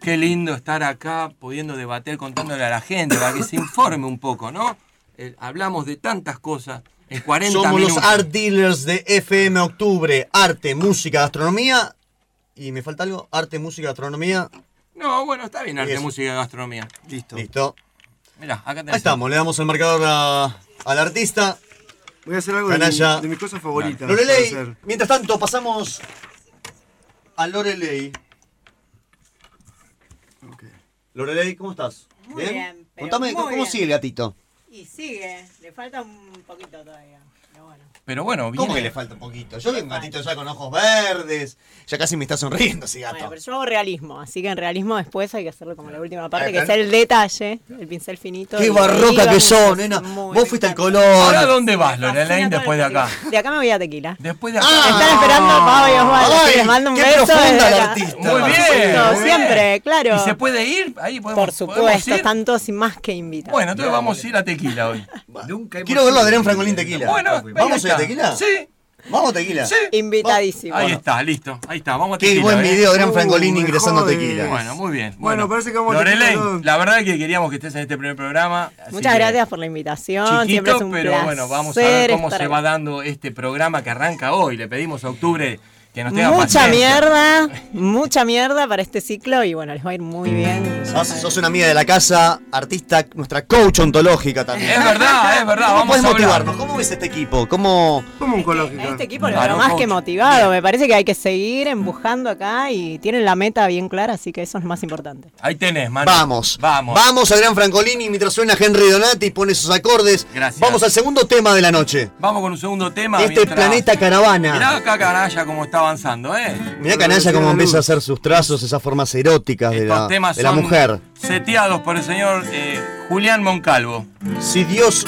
Qué lindo estar acá pudiendo debater, contándole a la gente para que se informe un poco, ¿no? Eh, hablamos de tantas cosas en 40 somos minutos. los art dealers de FM Octubre. Arte, música, gastronomía. Y me falta algo, arte, música, gastronomía. No, bueno, está bien arte, música gastronomía. Listo. Listo. Mirá, acá tenés. Ahí estamos, le damos el marcador a- al artista. Voy a hacer algo de, mi- de mis cosas favoritas. Lorelei, para hacer. mientras tanto pasamos a Lorelei. Lorelei, ¿cómo estás? Muy bien, pero Contame, muy ¿cómo bien. sigue el gatito? Y sigue, le falta un poquito todavía. Pero bueno. ¿Cómo viene- que le falta un poquito? Yo veo un gatito ya con ojos verdes. Ya casi me está sonriendo ese gato. Bueno, pero yo hago realismo, así que en realismo después hay que hacerlo como la última parte, que es pero- el detalle, el pincel finito. Qué barroca que sos, a- nena. Vos fuiste al espectacular. ¿Ahora color. dónde vas, Lorelaine, después de acá? De acá me voy a Tequila. Después de Ah, acá. Están esperando Pau y Osvaldo, Ay, les mando un qué beso. profunda la artista. Muy bien, supuesto, muy bien. siempre, claro. ¿Y se puede ir? Ahí podemos, Por supuesto, están todos y más que invitados. Bueno, entonces vamos a ir a Tequila hoy. Nunca Quiero verlo a. Adrián Francolín Tequila. Bueno, ¿Vamos a ir a ahí está. Tequila? Sí, Vamos a Tequila. sí. Invitadísimo. Ahí está, listo. Ahí está, vamos a Qué Tequila. buen ¿eh? video, Adrián Uh, Francolín me ingresando. Tequila. Bueno, muy bien. Bueno, parece que vamos a Lorelei, Tequila todos. la verdad que queríamos que estés en este primer programa. Muchas gracias por la invitación. Siempre Chiquito, es un pero placer bueno, vamos a ver cómo se va dando este programa que arranca hoy. Le pedimos a octubre que nos tenga Mucha paciencia. mierda, mucha mierda para este ciclo y bueno, les va a ir muy bien. Sos, sos una amiga de la casa, artista, nuestra coach ontológica también. Es verdad, es verdad. ¿Cómo Vamos puedes a hablar. motivarnos? ¿Cómo ves este equipo? ¿Cómo, Como un A cológico. este equipo lo Claro, más coach. que motivado. Me parece que hay que seguir empujando acá y tienen la meta bien clara, así que eso es lo más importante. Ahí tenés, Manu. Vamos, Vamos. Vamos, Adrián Francolini, mientras suena Henry Donati y pone sus acordes. Gracias. Vamos al segundo tema de la noche. Vamos con un segundo tema. Este mientras- planeta caravana. Mirá acá Canalla cómo está avanzando, ¿eh? Mirá Canalla cómo empieza a hacer sus trazos, esas formas eróticas de la, temas de la son mujer. seteados por el señor eh, Julián Moncalvo. Si Dios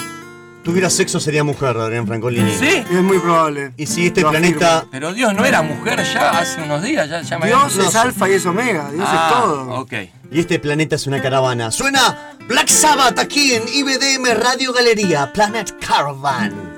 tuviera sexo sería mujer, Adrián Francolini. ¿Sí? Es muy probable. Y si este Lo planeta... afirmo. Pero Dios no era mujer ya hace unos días, ya, ya me Dios es alfa y es omega. Dios Ah, es todo. Ok. Y este planeta es una caravana. Suena Black Sabbath aquí en IBDM Radio Galería, Planet Caravan.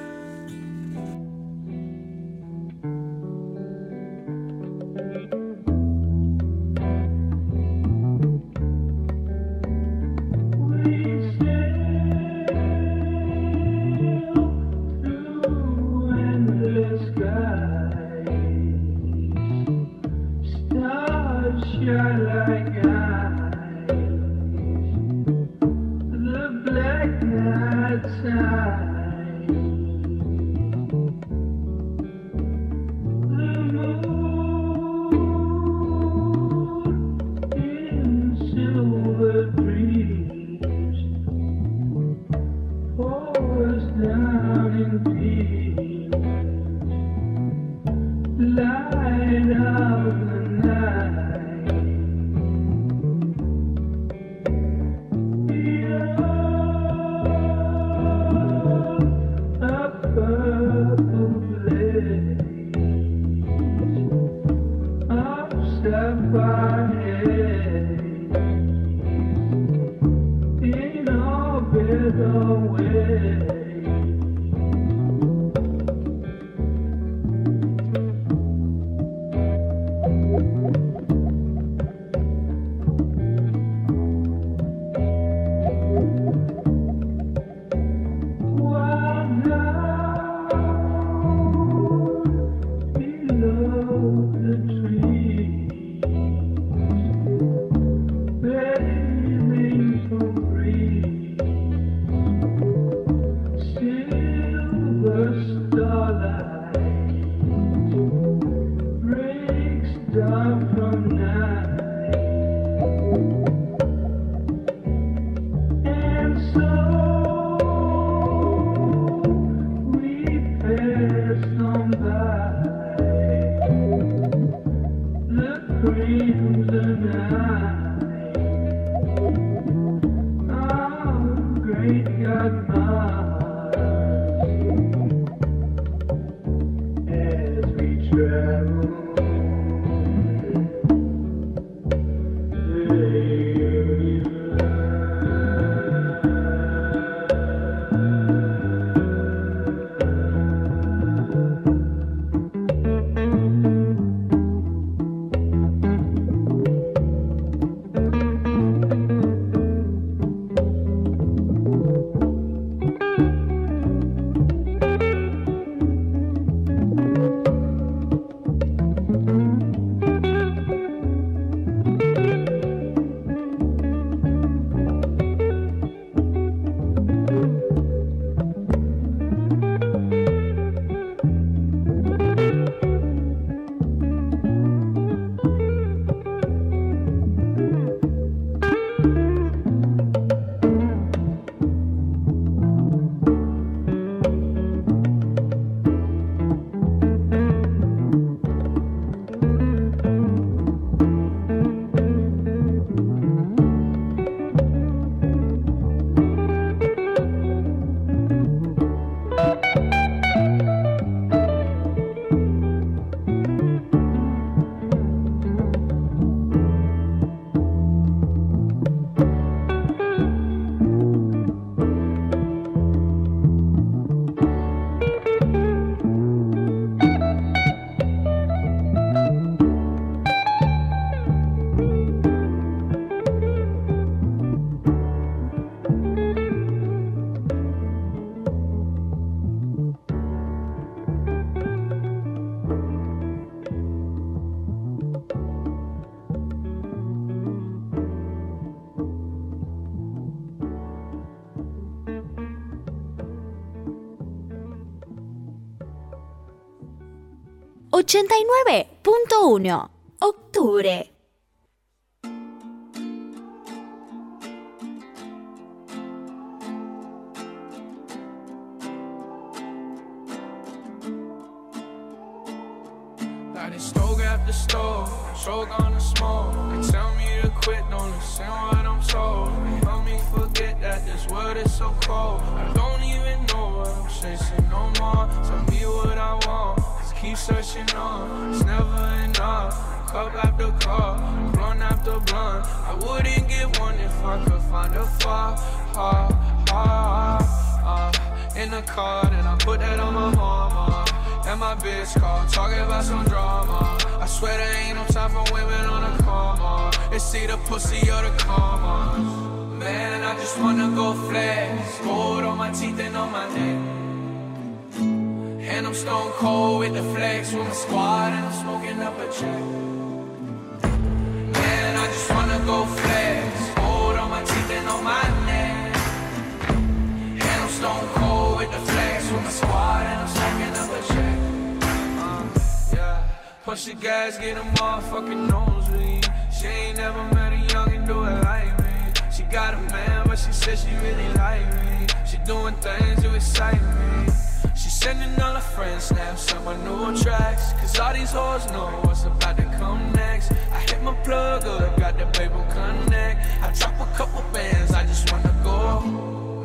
89.1 Octubre. My new tracks. Cause all these hoes know what's about to come next. I hit my plug up, got the paper connect. I drop a couple bands, I just wanna go.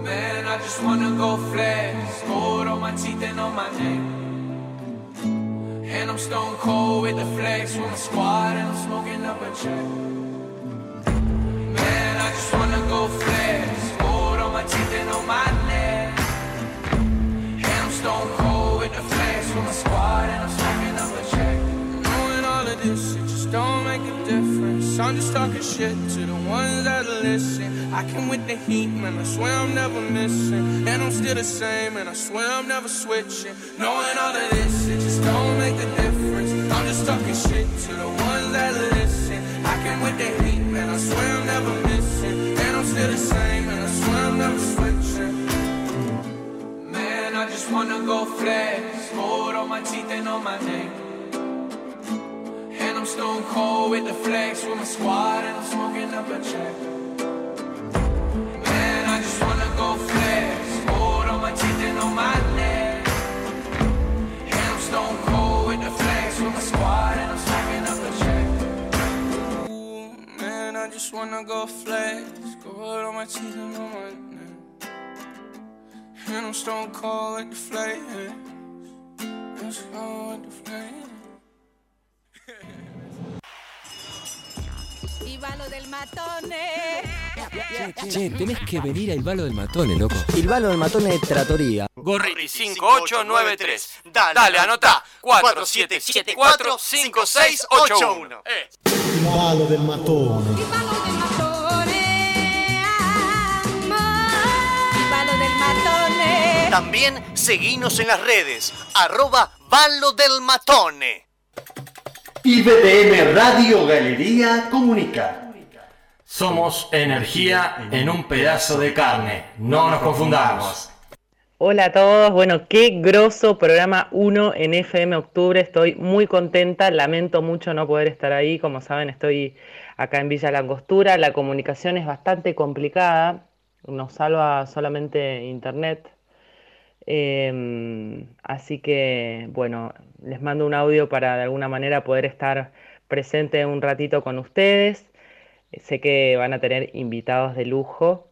Man, I just wanna go flex. Gold on my teeth and on my neck. And I'm stone cold with the flex with my squad and I'm smoking up a check. Man, I just wanna go flex. Gold on my teeth and on my neck. Squad and I'm up a check. Knowing all of this, it just don't make a difference. I'm just talking shit to the ones that listen. I can with the heat, man. I swear I'm never missing. And I'm still the same, and I swear I'm never switching. Knowing all of this, it just don't make a difference. I'm just talking shit to the ones that listen. I can with the heat, man. I swear I'm never missing. And I'm still the same, and I swear I'm never switching. I just wanna go flex. Gold on my teeth and on my neck. And I'm stone cold with the flex with my squad and I'm smoking up a check. Man, I just wanna go flex. Gold on my teeth and on my neck. And I'm stone cold with the flex with my squad and I'm smoking up a check. Man, I just wanna go flex. Gold on my teeth and on my neck. And I'm stone cold with the. Let's go with the flex. Viva lo del matone. Che, tenés que venir al Balo del Matone, loco. Il ballo del matone è trattoria. Gorriti 5893. Dale, anota. 4774 5681. Eh. Il ballo del matone. También seguinos en las redes, arroba Ballo del Matone. IBDM Radio Galería Comunica. Somos energía en un pedazo de carne. No nos confundamos. Hola a todos, bueno, qué grosso programa 1 en FM Octubre, estoy muy contenta, lamento mucho no poder estar ahí, como saben estoy acá en Villa Langostura, la comunicación es bastante complicada, nos salva solamente internet, Em, así que bueno, les mando un audio para de alguna manera poder estar presente un ratito con ustedes, sé que van a tener invitados de lujo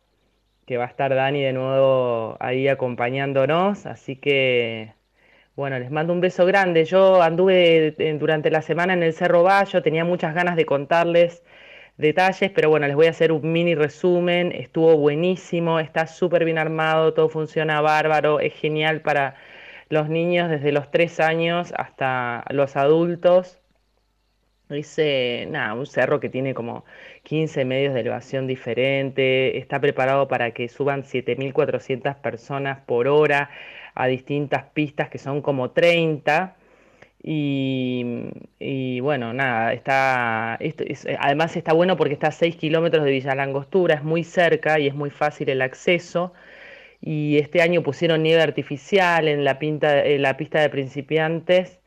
que va a estar Dani de nuevo ahí acompañándonos, así que bueno, les mando un beso grande. Yo anduve eh, durante la semana en el Cerro Bayo, tenía muchas ganas de contarles detalles, pero bueno, les voy a hacer un mini resumen. Estuvo buenísimo, está súper bien armado, todo funciona bárbaro, es genial para los niños desde los 3 años hasta los adultos. Eh, nada, un cerro que tiene como 15 medios de elevación diferente, está preparado para que suban 7.400 personas por hora a distintas pistas que son como 30. Y, bueno, nada, está, esto es- además está bueno porque está a 6 kilómetros de Villa Langostura, es muy cerca y es muy fácil el acceso. Y este año pusieron nieve artificial en la, pinta, en la pista de principiantes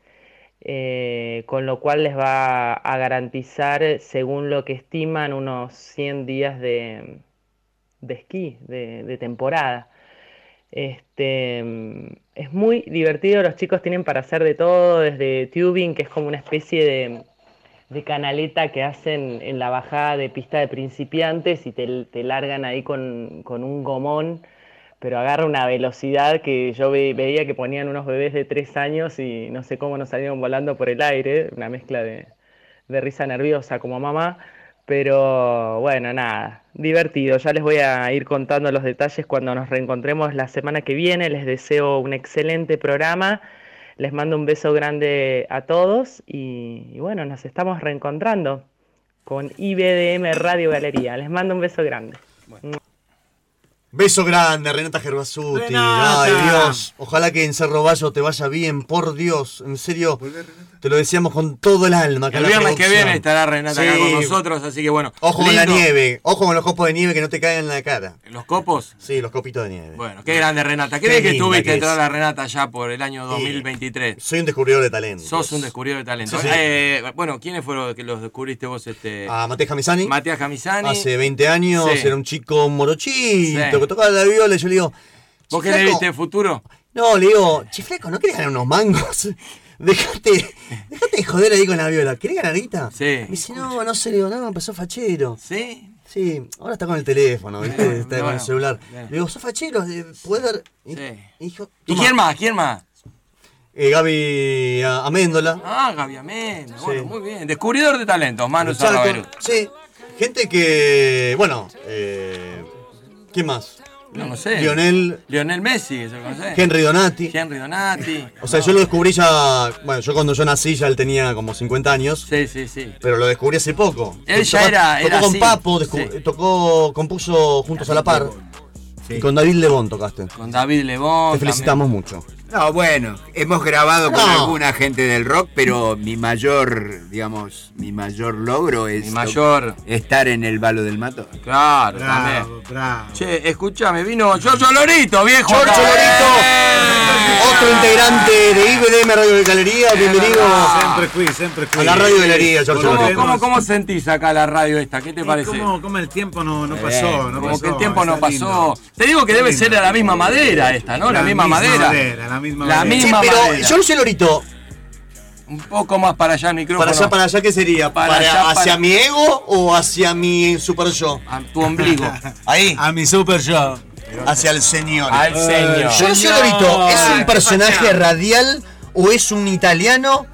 eh, con lo cual les va a garantizar, según lo que estiman, unos 100 días de, de esquí, de temporada. Este, es muy divertido, los chicos tienen para hacer de todo, desde tubing, que es como una especie de, canaleta que hacen en la bajada de pista de principiantes y te, largan ahí con, con un gomón, pero agarra una velocidad que yo ve- veía que ponían unos bebés de tres años y no sé cómo nos salieron volando por el aire, una mezcla de risa nerviosa como mamá, pero bueno, nada, divertido. Ya les voy a ir contando los detalles cuando nos reencontremos la semana que viene. Les deseo un excelente programa. Les mando un beso grande a todos y, bueno, nos estamos reencontrando con IBDM Radio Galería. Les mando un beso grande. Beso grande, Renata Gervasuti. Renata. Ay, Dios. Ojalá que en Cerro Bayo te vaya bien, por Dios. En serio, te lo decíamos con todo el alma. El viernes que viene estará Renata acá con nosotros, así que bueno. Ojo con la nieve. Ojo con los copos de nieve que no te caigan en la cara. ¿Los copos? Sí, los copitos de nieve. Bueno, qué grande Renata. Qué, Qué que estuviste que entrar es. a la Renata ya por el año 2023. Soy un descubridor de talento. Sos un descubridor de talento. Sí, sí. Eh, bueno, ¿quiénes fueron los que los descubriste vos? Este... A Matías Camisani. Matías Camisani. Hace 20 años Sí. era un chico morochito Sí. Que tocaba la viola y yo le digo. ¿Vos qué le viste futuro? No, le digo, chifleco, ¿no querés ganar unos mangos? Dejate, dejate de joder ahí con la viola. ¿Querés ganar guita? Sí. Me dice, no, no sé, le digo, no, empezó fachero. ¿Sí? Sí, ahora está con el teléfono, ¿viste? Está con el celular. Le digo, ¿sos fachero? Eh, ¿Puedes dar? Y, Sí. y dijo, ¿Y quién más? ¿Quién más? Eh, Gaby ah, Améndola. Ah, Gaby. Sí. Bueno, muy bien. Descubridor de talentos, Manu Chaco. Sarraberu. Sí, gente que, bueno, eh, ¿quién más? No, no sé. Lionel, Lionel Messi, ¿se lo conocés? Henry Donati. Henry Donati. O sea, yo lo descubrí ya, bueno, yo cuando yo nací ya él tenía como 50 años. Sí, sí, sí. Pero lo descubrí hace poco. Él ya era- Tocó era con así. Papo, tocó, compuso juntos a la par. Y con David Lebón tocaste. Con David Lebón. Te felicitamos mucho. No, bueno, hemos grabado con alguna gente del rock, pero mi mayor, digamos, mi mayor logro es Mi mayor- estar en el Balo del Mato. Claro, también. Che, escúchame, vino Giorgio Lorito, viejo. Giorgio. Lorito, otro integrante de IBDM Radio Galería, bienvenido Sempre qui, sempre qui. a la Radio Galería, Giorgio ¿Cómo, Lorito. cómo, cómo sentís acá la radio esta? ¿Qué te parece? Como, como el tiempo no, no Eh, pasó, no como pasó, que el tiempo no pasó. lindo. Te digo que debe ser de la misma madera esta, ¿no? La, misma, madera. la misma La madera. misma Sí, pero madera. Giorgio Lorito, Un poco más para allá el micrófono. para allá, para allá, ¿qué sería? Para ¿Para, allá, ¿Hacia para- mi ego o hacia mi super yo? A tu ombligo. Ahí. A mi super yo. Hacia el señor. Al señor. Giorgio Señor. Lorito, ¿es un personaje radial o es un italiano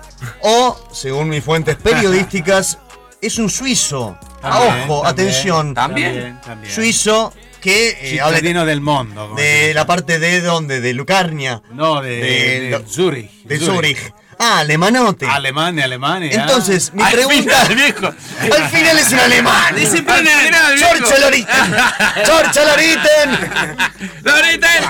o, según mis fuentes periodísticas, es un suizo? Ah, También, Ojo, también, atención. También, también. Suizo que eh, habla del mundo. de la parte de dónde, de Lucarnia. No, de, de- de Zurich. De Zurich. Ah, alemanote. Alemania, Alemania. Entonces, mi Al pregunta. final, viejo. Al final es un alemán. Dice. Giorgio Loriten. Giorgio Loriten. Loriten.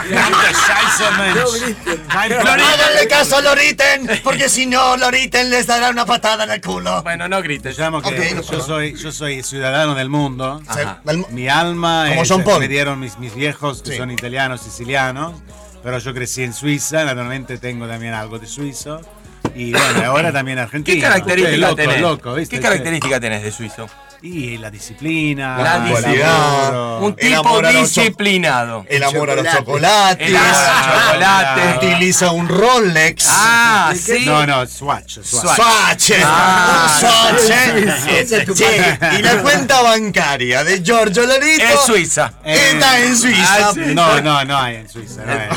Háganle caso a Loriten, porque si no, Loriten les dará una patada en el culo. Bueno, no grites. Llamo que Ok, no yo, soy, yo soy ciudadano del mundo. Ajá. Mi alma Como es- John Paul. me dieron mis, mis viejos que Sí. son italianos, sicilianos. Pero yo crecí en Suiza, naturalmente tengo también algo de suizo. Y bueno, ahora también argentino. ¿Qué características loco, tenés? loco, ¿viste? ¿Qué características tenés de suizo? Y la disciplina, La el disciplina. Un tipo amor a los cho- disciplinado. El amor a los Chocolate. chocolates. El amor al chocolate. Utiliza un Rolex. Ah, sí. No, no, Swatch. Swatch. Swatch. Ah, Y la cuenta bancaria de Giorgio Lorito Es Suiza. está en Suiza. Ah, sí. No, no, no hay en Suiza. No hay.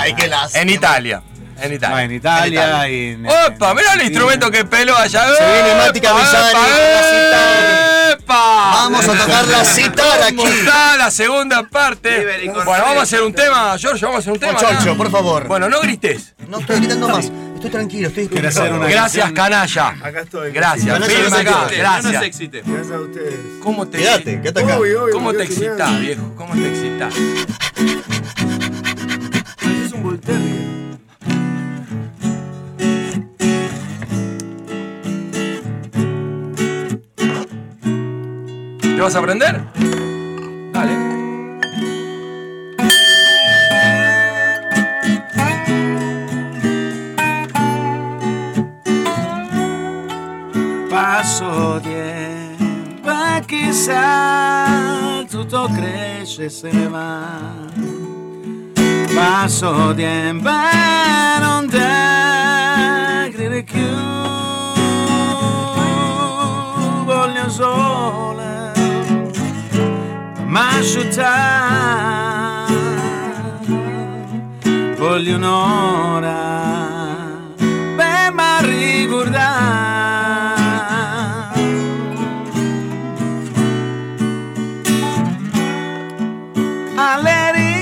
Ay, qué lástima. En Italia. En No, Italia. en Italia y en. ¡Opa! Mirá el instrumento que peló allá. Se viene Mati ¡Epa, Camisani epa, con la ¡Epa! Vamos a tocar la citar aquí. ¿Cómo está la segunda parte? Bueno, vamos a hacer un tema, Giorgio, vamos a hacer un tema. Giorgio, por favor. Bueno, no grites. No estoy gritando más. Estoy tranquilo, estoy una Gracias, canción- canalla. Acá estoy. Gracias. Canalla, Firme acá. Gracias. No se excite. Gracias a ustedes. ¿Cómo te Quédate, quédate acá. Obvio, obvio, ¿Cómo te excitás, viejo? ¿Cómo te excitás? Es un ¿Te vas a aprender? Dale. Passo tempo e chissà tutto cresce se va. Passo tempo e non te crede più. Voglio sole, ma voglio un'ora per ma ricordare. Alle rive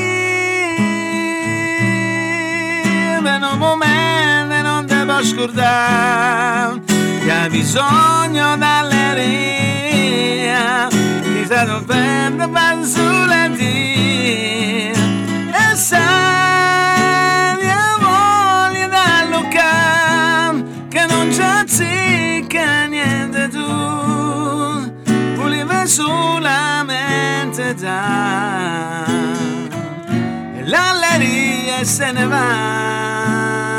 in un momento non devo scordare che hai bisogno d'alleria ti stanno prendendo per sulle e sai mia voglia da Luca che non c'è zicca niente tu. Volevi solamente da. E l'alleria se ne va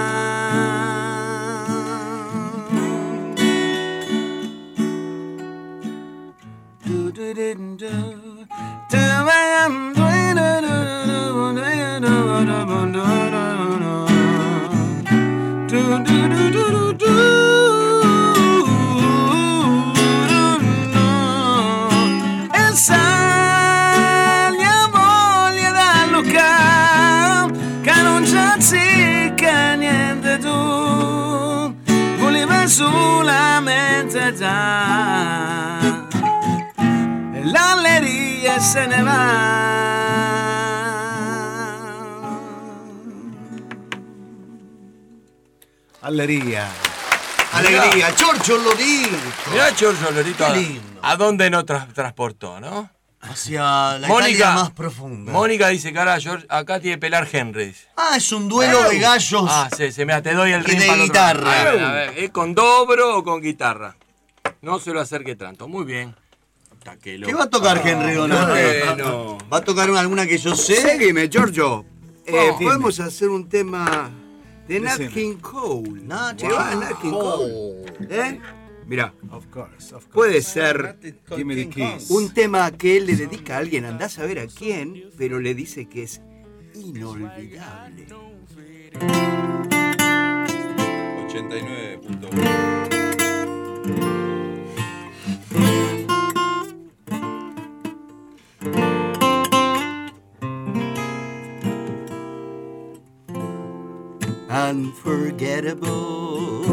solamente da e l'alleria se ne va Allería. Alegría, Giorgio Lodito. Mirá, Giorgio Lorito, Qué a, lindo. a dónde nos tra- transportó, ¿no? Hacia la Italia más profunda. Mónica dice que ahora George, acá tiene que pelar Henry. Ah, es un duelo de gallos. Ah, sí, sí, mira, te doy el Y ring de guitarra. A ver, a ver, ¿es con dobro o con guitarra? No se lo acerque tanto. Muy bien. Puta, qué loco. ¿Qué va a tocar Henry Donato? Bueno. ¿Va a tocar alguna que yo sé? Seguime, Giorgio. Eh, Oh. podemos hacer un tema de Nat. King Cole. Nat ¿Te va King Nat King Cole. Cole? ¿Eh? Mira, Of course, of course. puede ser un tema que él le dedica a alguien, andás a ver a quién, pero le dice que es inolvidable. 89.1. Unforgettable.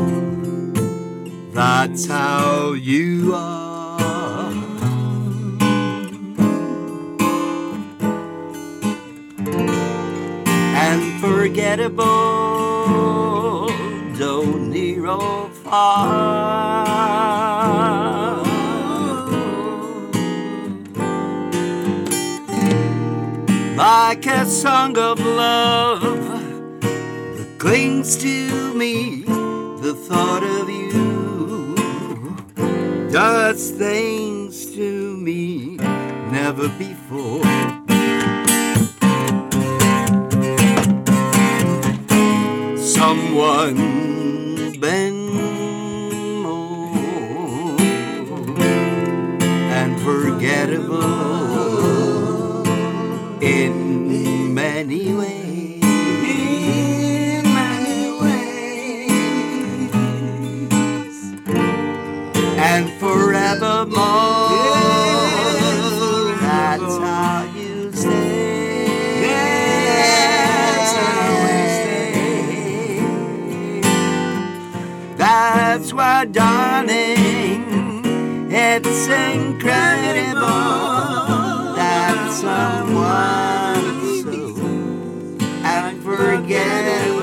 That's how you are. Unforgettable. Don't near or far. Like a song of love clings to me, the thought of you does things to me never before. Someone been more unforgettable in many ways. And forevermore. That's how you stay. That's how we stay. That's why, darling, it's incredible that someone so unforgettable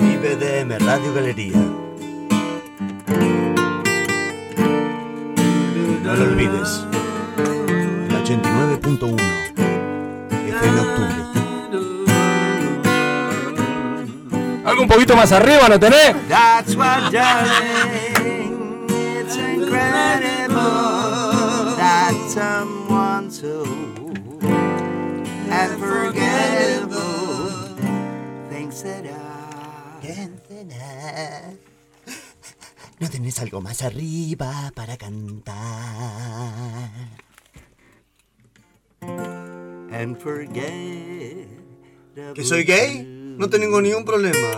IBDM Radio Galería. No lo olvides. El 89.1. algo un poquito más arriba, ¿no tenés? That's what, darling, it's incredible that someone so unforgettable thinks that I. ¿No tenés algo más arriba para cantar? And forget. ¿Que soy gay? No tengo ningún problema.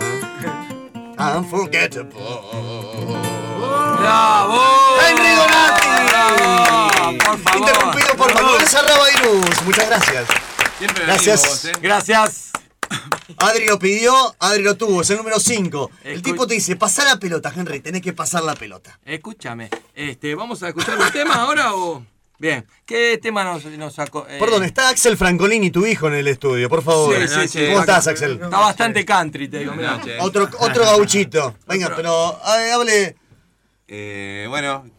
Unforgettable. ¡Bravo! ¡Henry Donati! Por favor. Interrumpido por Manuel Sarrabairus. Muchas gracias. Siempre Gracias. venimos, ¿eh? Gracias. Adri lo pidió, Adri lo tuvo, es el número 5. El tipo te dice, pasá la pelota, Henry, tenés que pasar la pelota. Escúchame, este, ¿vamos a escuchar un tema ahora o...? Bien, ¿qué tema nos, nos sacó? Eh, Perdón, está Axel Francolini, tu hijo, en el estudio, por favor. Sí, sí, sí. ¿Cómo estás, Axel? Está bastante country, te digo, mirá. Otro, otro gauchito. Venga, pero eh, hable. Eh, bueno.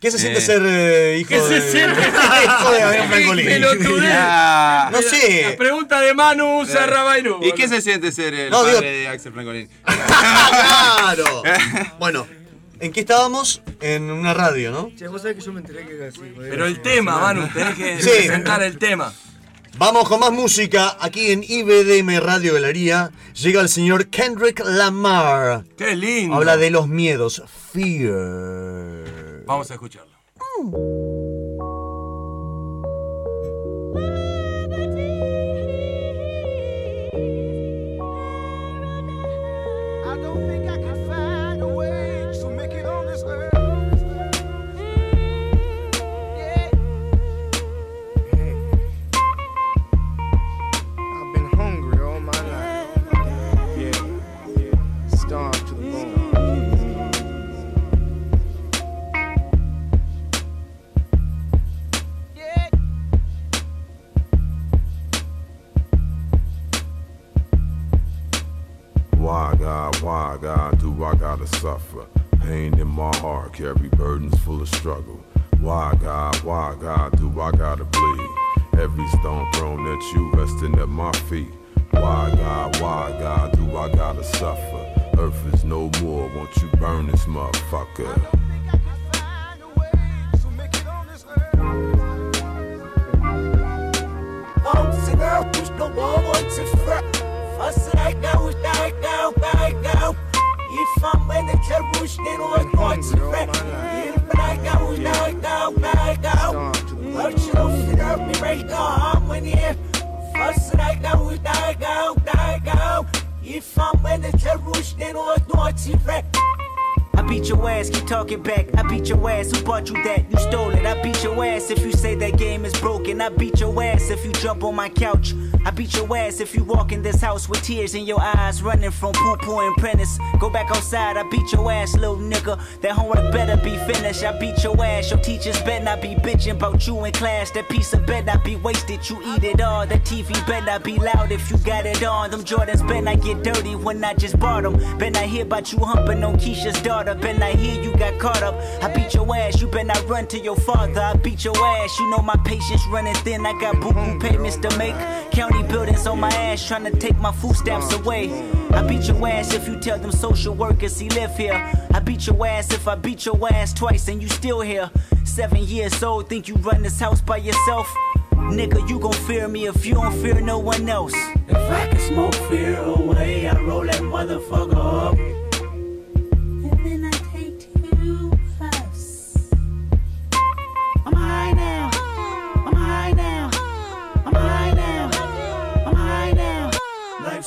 ¿Qué se siente eh, ser eh, hijo ¿Qué se de... siente? hijo de Adrián Francolini? No sé. La pregunta de Manu Serrabairu. ¿Y qué se siente ser el No, padre digo- de Axel Francolini? ¡Claro! Bueno, ¿en qué estábamos? En una radio, ¿no? Che, vos sabés que yo me enteré que así. Pero el tema, Manu, tenés que Sí. presentar el tema. Vamos con más música. Aquí en IBDM Radio Galería llega el señor Kendrick Lamar. ¡Qué lindo! Habla de los miedos. Fear. Vamos a escucharlo. I don't think suffer? Pain in my heart, carry burdens full of struggle. Why, God, why, God, do I gotta bleed? Every stone thrown at you, resting at my feet. Why, God, why, God, do I gotta suffer? Earth is no more, won't you burn this motherfucker? Girls push the fret. Fuss like go, like go, like go. If I'm in the church, then what wants to fret. If I go, like go, like go. What you don't fit up me right now, I'm in here. Fuss like go, like go, like go. If I'm in the church, then what wants to fret. Beat your ass, keep talking back. I beat your ass, who bought you that? You stole it. I beat your ass if you say that game is broken. I beat your ass if you jump on my couch. I beat your ass if you walk in this house with tears in your eyes, running from poo poo and prentice. Go back outside, I beat your ass, little nigga. That homework better be finished. I beat your ass, your teachers better not be bitching about you in class. That piece of bed not be wasted, you eat it all. That TV better not be loud if you got it on. Them Jordans better not get dirty when I just bought them. Better not hear about you humping on Keisha's daughter. Better not hear you got caught up. I beat your ass, you better not run to your father. I beat your ass, you know my patience running thin. I got boo boo payments to make. County buildings on my ass trying to take my food stamps away. I beat your ass if you tell them social workers he live here. I beat your ass if I beat your ass twice and you still here. Seven years old, think you run this house by yourself? Nigga, you gon' fear me if you don't fear no one else. If I can smoke fear away, I roll that motherfucker up.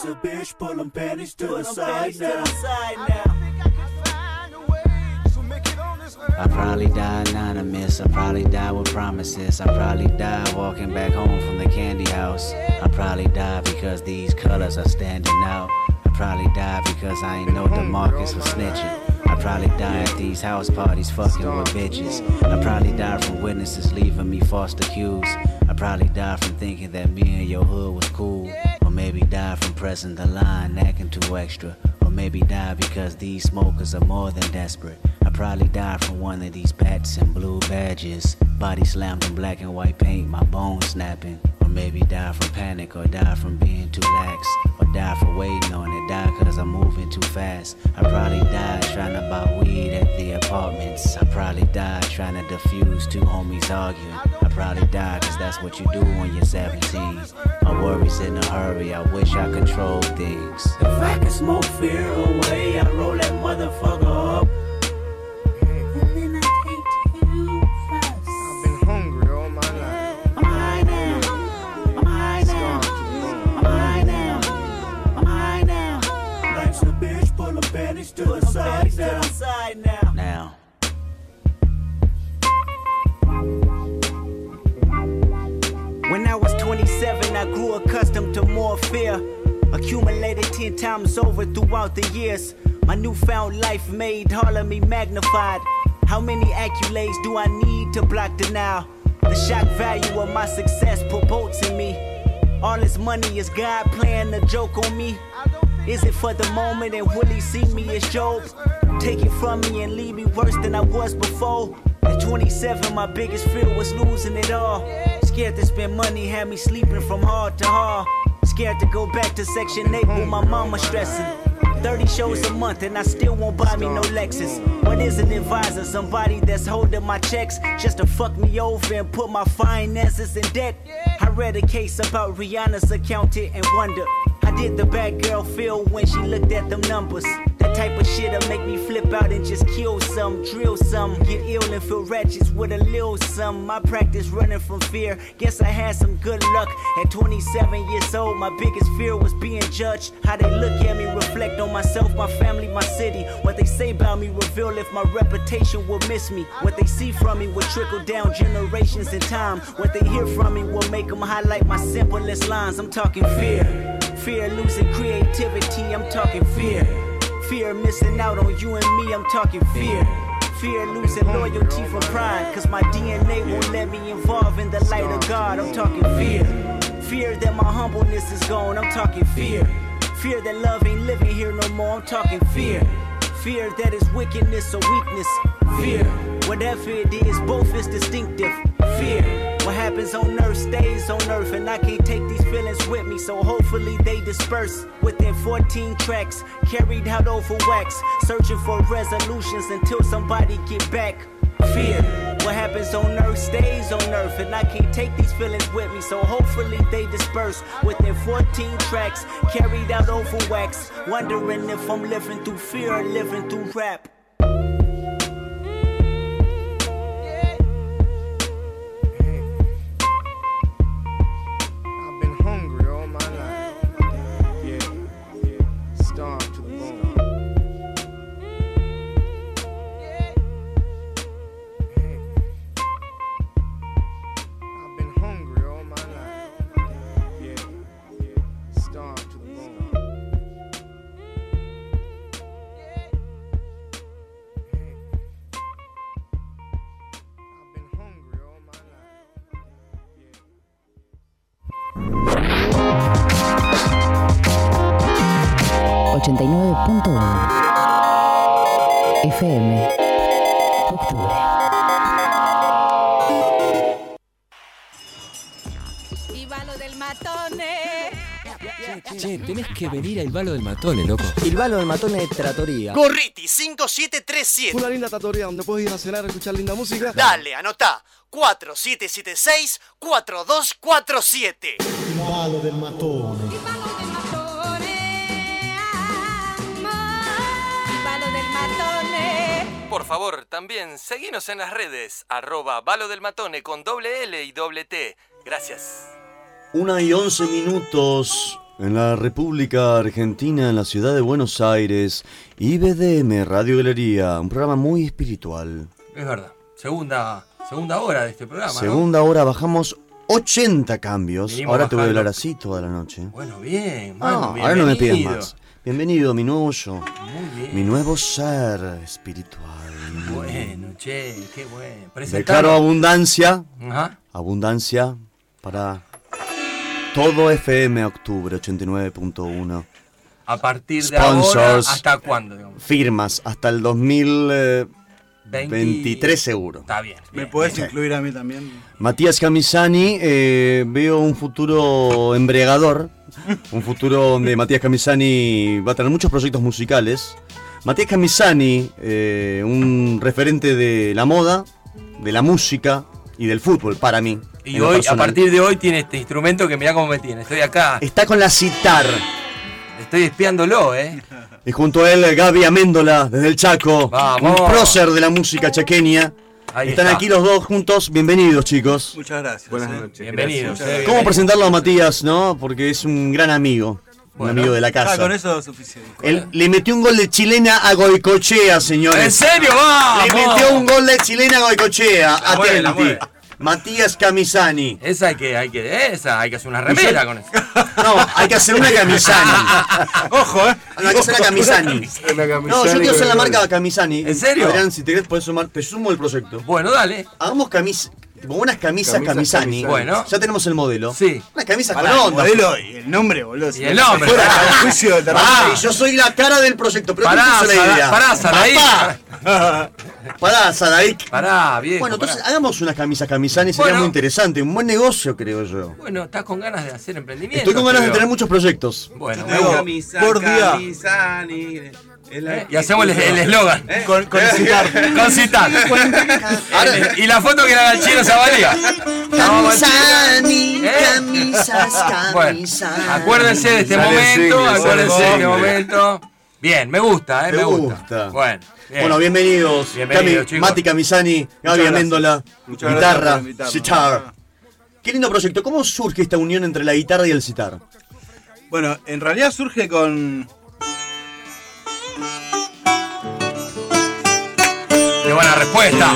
Life's a bitch, pull them panties to the side now. I probably die anonymous. I probably die with promises. I probably die walking back home from the candy house. I probably die because these colors are standing out. I probably die because I ain't know the DeMarcus was snitching. I probably die at these house parties fucking with bitches. I probably die from witnesses leaving me false accused. I probably die from thinking that me and your hood was cool. Maybe die from pressing the line, acting too extra. Or maybe die because these smokers are more than desperate. I probably die from one of these pats and blue badges. Body slammed in black and white paint, my bones snapping. Or maybe die from panic, or die from being too lax. Or die for waiting on it. Die cause I'm moving too fast. I probably died trying to buy weed at the apartments. I probably died trying to defuse two homies arguing. Probably died cause that's what you do when you're 17. My worries in a hurry, I wish I controlled things. If I can smoke fear away, I roll that motherfucker up. I grew accustomed to more fear. Accumulated 10 times over throughout the years. My newfound life made all of me magnified. How many accolades do I need to block denial? The shock value of my success bolts in me. All this money is God playing a joke on me. Is it for the moment and will he see me as Job? Take it from me and leave me worse than I was before. At 27, my biggest fear was losing it all. Scared to spend money, had me sleeping from hard to hard. Scared to go back to Section 8 with my mama stressing. 30 shows a month and I still won't buy me no Lexus. What is an advisor? Somebody that's holding my checks just to fuck me over and put my finances in debt. I read a case about Rihanna's accountant and wonder how did the bad girl feel when she looked at them numbers? That type of shit'll make me flip out and just kill some, drill some, get ill and feel wretched with a little some. My practice running from fear. Guess I had some good luck. At 27 years old, my biggest fear was being judged. How they look at me, reflect on myself, my family, my city. What they say about me reveal if my reputation will miss me. What they see from me will trickle down generations in time. What they hear from me will make them highlight my simplest lines. I'm talking fear. Fear losing creativity, I'm talking fear. Fear missing out on you and me, I'm talking fear. Fear losing loyalty from pride, cause my DNA won't let me involve in the light of God, I'm talking fear. Fear that my humbleness is gone, I'm talking fear. Fear that love ain't living here no more, I'm talking fear. Fear that is wickedness or weakness. Fear, whatever it is, both is distinctive. Fear, what happens on earth stays on earth, and I can't take these feelings with me, so hopefully they disperse. Within 14 tracks, carried out over wax, searching for resolutions until somebody get back. Fear, what happens on earth stays on earth, and I can't take these feelings with me, so hopefully they disperse. Within 14 tracks, carried out over wax, wondering if I'm living through fear or living through rap. Que venir al balo del matone, loco. Il ballo del matone Trattoria. Gorriti 5737. Una linda trattoria donde puedes ir a cenar, a escuchar linda música. Dale, anotá. 4776-4247. Il ballo del matone. Viva lo del matone. Por favor, también seguinos en las redes, arroba balo del matone con doble L y doble T. Gracias. Una y once minutos en la República Argentina, en la ciudad de Buenos Aires. IBDM Radio Galería, un programa muy espiritual. Es verdad. Segunda, segunda hora de este programa. ¿no? Segunda hora, bajamos 80 cambios. Venimos ahora te voy a bajando. hablar así toda la noche. Bueno, bien, Ah, mano, ahora no me pidas bienvenido. más. Bienvenido, mi nuevo yo. Muy bien. Mi nuevo ser espiritual. Bueno, che, qué bueno. Declaro abundancia. Ajá. Abundancia para todo FM Octubre 89.1. A partir de ahora. ¿hasta cuándo? digamos? Firmas hasta el 20 23 seguro. Está bien. ¿Me podés incluir a mí también? Matías Camisani, eh, veo un futuro embriagador, un futuro donde Matías Camisani va a tener muchos proyectos musicales. Matías Camisani, eh, un referente de la moda, de la música y del fútbol para mí. Y hoy, a partir de hoy, tiene este instrumento que mirá cómo me tiene. Estoy acá, Está con la citar. estoy espiándolo, ¿eh? Y junto a él, Gaby Améndola, desde el Chaco, Vamos. un prócer de la música chaqueña. Ahí Están está. aquí los dos juntos. Bienvenidos, chicos. Muchas gracias. Buenas eh. noches. Bienvenidos. gracias. eh, ¿Cómo bienvenidos. presentarlo a Matías, no? Porque es un gran amigo. Un Bueno. amigo de la Ah, casa. con eso es suficiente. Él le metió un gol de chilena a Goicochea, señores. ¿En serio? ¡Vamos! Le metió un gol de chilena a Goicochea. Atenti. Matías Camisani. Esa hay que, hay que, esa, hay que hacer una remera con eso. No, hay que hacer una Camisani. Ojo, ¿eh? No, hay que hacer una Camisani. No, yo quiero hacer la marca Camisani. ¿En serio? Adrián, si te querés, podés sumar. Te sumo el proyecto. Bueno, dale. Hagamos camisas. Tipo unas camisas Camisas Camisani. Bueno. Ya tenemos el modelo. Sí. Unas camisas Pará, con el modelo y el nombre, boludo. Y el nombre, Fuera pará. del juicio de terror. Ah, y yo soy la cara del proyecto, pero Pará, ¿quién puso la Sara- idea? pará, Saraí. Papá. Pará, Sadaik. Pará, viejo. Bueno, pará. entonces hagamos unas camisas Camisani, sería Bueno. muy interesante, un buen negocio, creo yo. Bueno, estás con ganas de hacer emprendimiento. Estoy con ganas de tener muchos proyectos. Bueno, digo, Camisa, por día. Camisani, la ¿eh? y hacemos el eslogan. Con, con citar. Con citar. Y la foto que le haga el chino Zabalía. Camisani, ¿Eh? camisas, Bueno, camisani. acuérdense de este momento, acuérdense de este momento. Bien, me gusta, eh, Me gusta. gusta. Bueno, bien. Bueno, bienvenidos. Bienvenidos, Cami-. Mati Camisani, Gaby. Améndola, guitarra, sitar. Qué lindo proyecto. ¿Cómo surge esta unión entre la guitarra y el sitar? Bueno, en realidad surge con. Buena respuesta.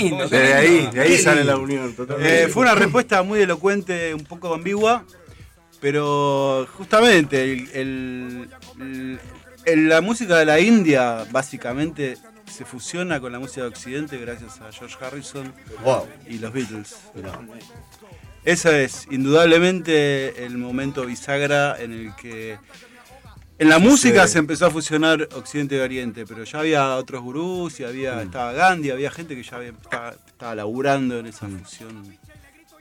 Lindo. De lindo. ahí, de ahí Qué sale la unión, totalmente. Eh, fue una respuesta muy elocuente, un poco ambigua, pero justamente el- el- el- el- la música de la India básicamente se fusiona con la música de Occidente gracias a George Harrison Wow. y los Beatles. Ese es indudablemente el momento bisagra en el que en la música se empezó a fusionar Occidente y Oriente, pero ya había otros gurús y había, estaba Gandhi, había gente que ya había- estaba, estaba laburando en esa fusión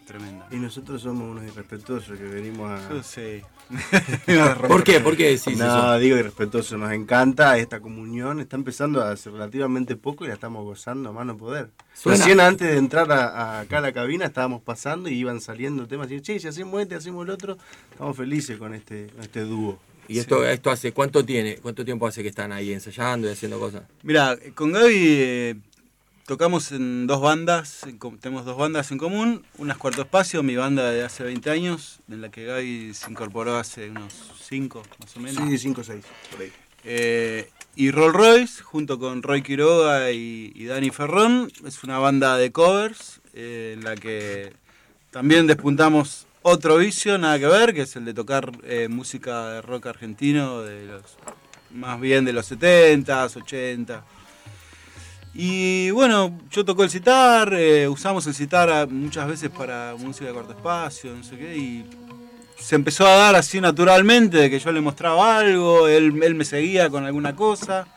tremenda. Y nosotros somos unos irrespetuosos que venimos a. Yo sé. ¿Por qué? ¿Por qué decís no, eso? digo irrespetuoso, nos encanta esta comunión, está empezando a hacer relativamente poco y la estamos gozando a mano poder. Suena- Recién antes de entrar a, a acá a la cabina estábamos pasando y iban saliendo temas y che, si hacemos este, hacemos el otro, estamos felices con este, con este dúo. ¿Y esto, esto hace cuánto tiene? ¿Cuánto tiempo hace que están ahí ensayando y haciendo cosas? Mira, con Gaby eh, tocamos en dos bandas, en tenemos dos bandas en común. Una es Cuarto Espacio, mi banda de hace 20 años, en la que Gaby se incorporó hace unos 5 más o menos. Sí, 5 o 6, por ahí. Eh, y Roll Royce, junto con Roy Quiroga y, y Dani Ferrón, es una banda de covers eh, en la que también despuntamos otro vicio, nada que ver, que es el de tocar eh, música de rock argentino, de los, más bien de los 70s, 80 Y bueno, yo tocó el citar, eh, usamos el citar a- muchas veces para música de corto espacio, no sé qué, y se empezó a dar así naturalmente, de que yo le mostraba algo, él, él me seguía con alguna cosa.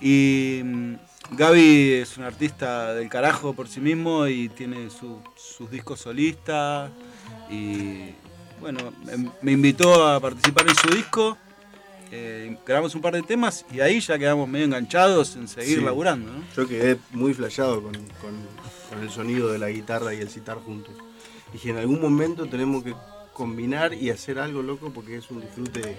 Y mm, Gaby es un artista del carajo por sí mismo y tiene su- sus discos solistas. Y bueno, me, me invitó a participar en su disco. eh, grabamos un par de temas y ahí ya quedamos medio enganchados en seguir Sí. laburando. ¿no? Yo quedé muy flasheado con, con- con el sonido de la guitarra y el citar juntos. Dije, en algún momento tenemos que combinar y hacer algo loco porque es un disfrute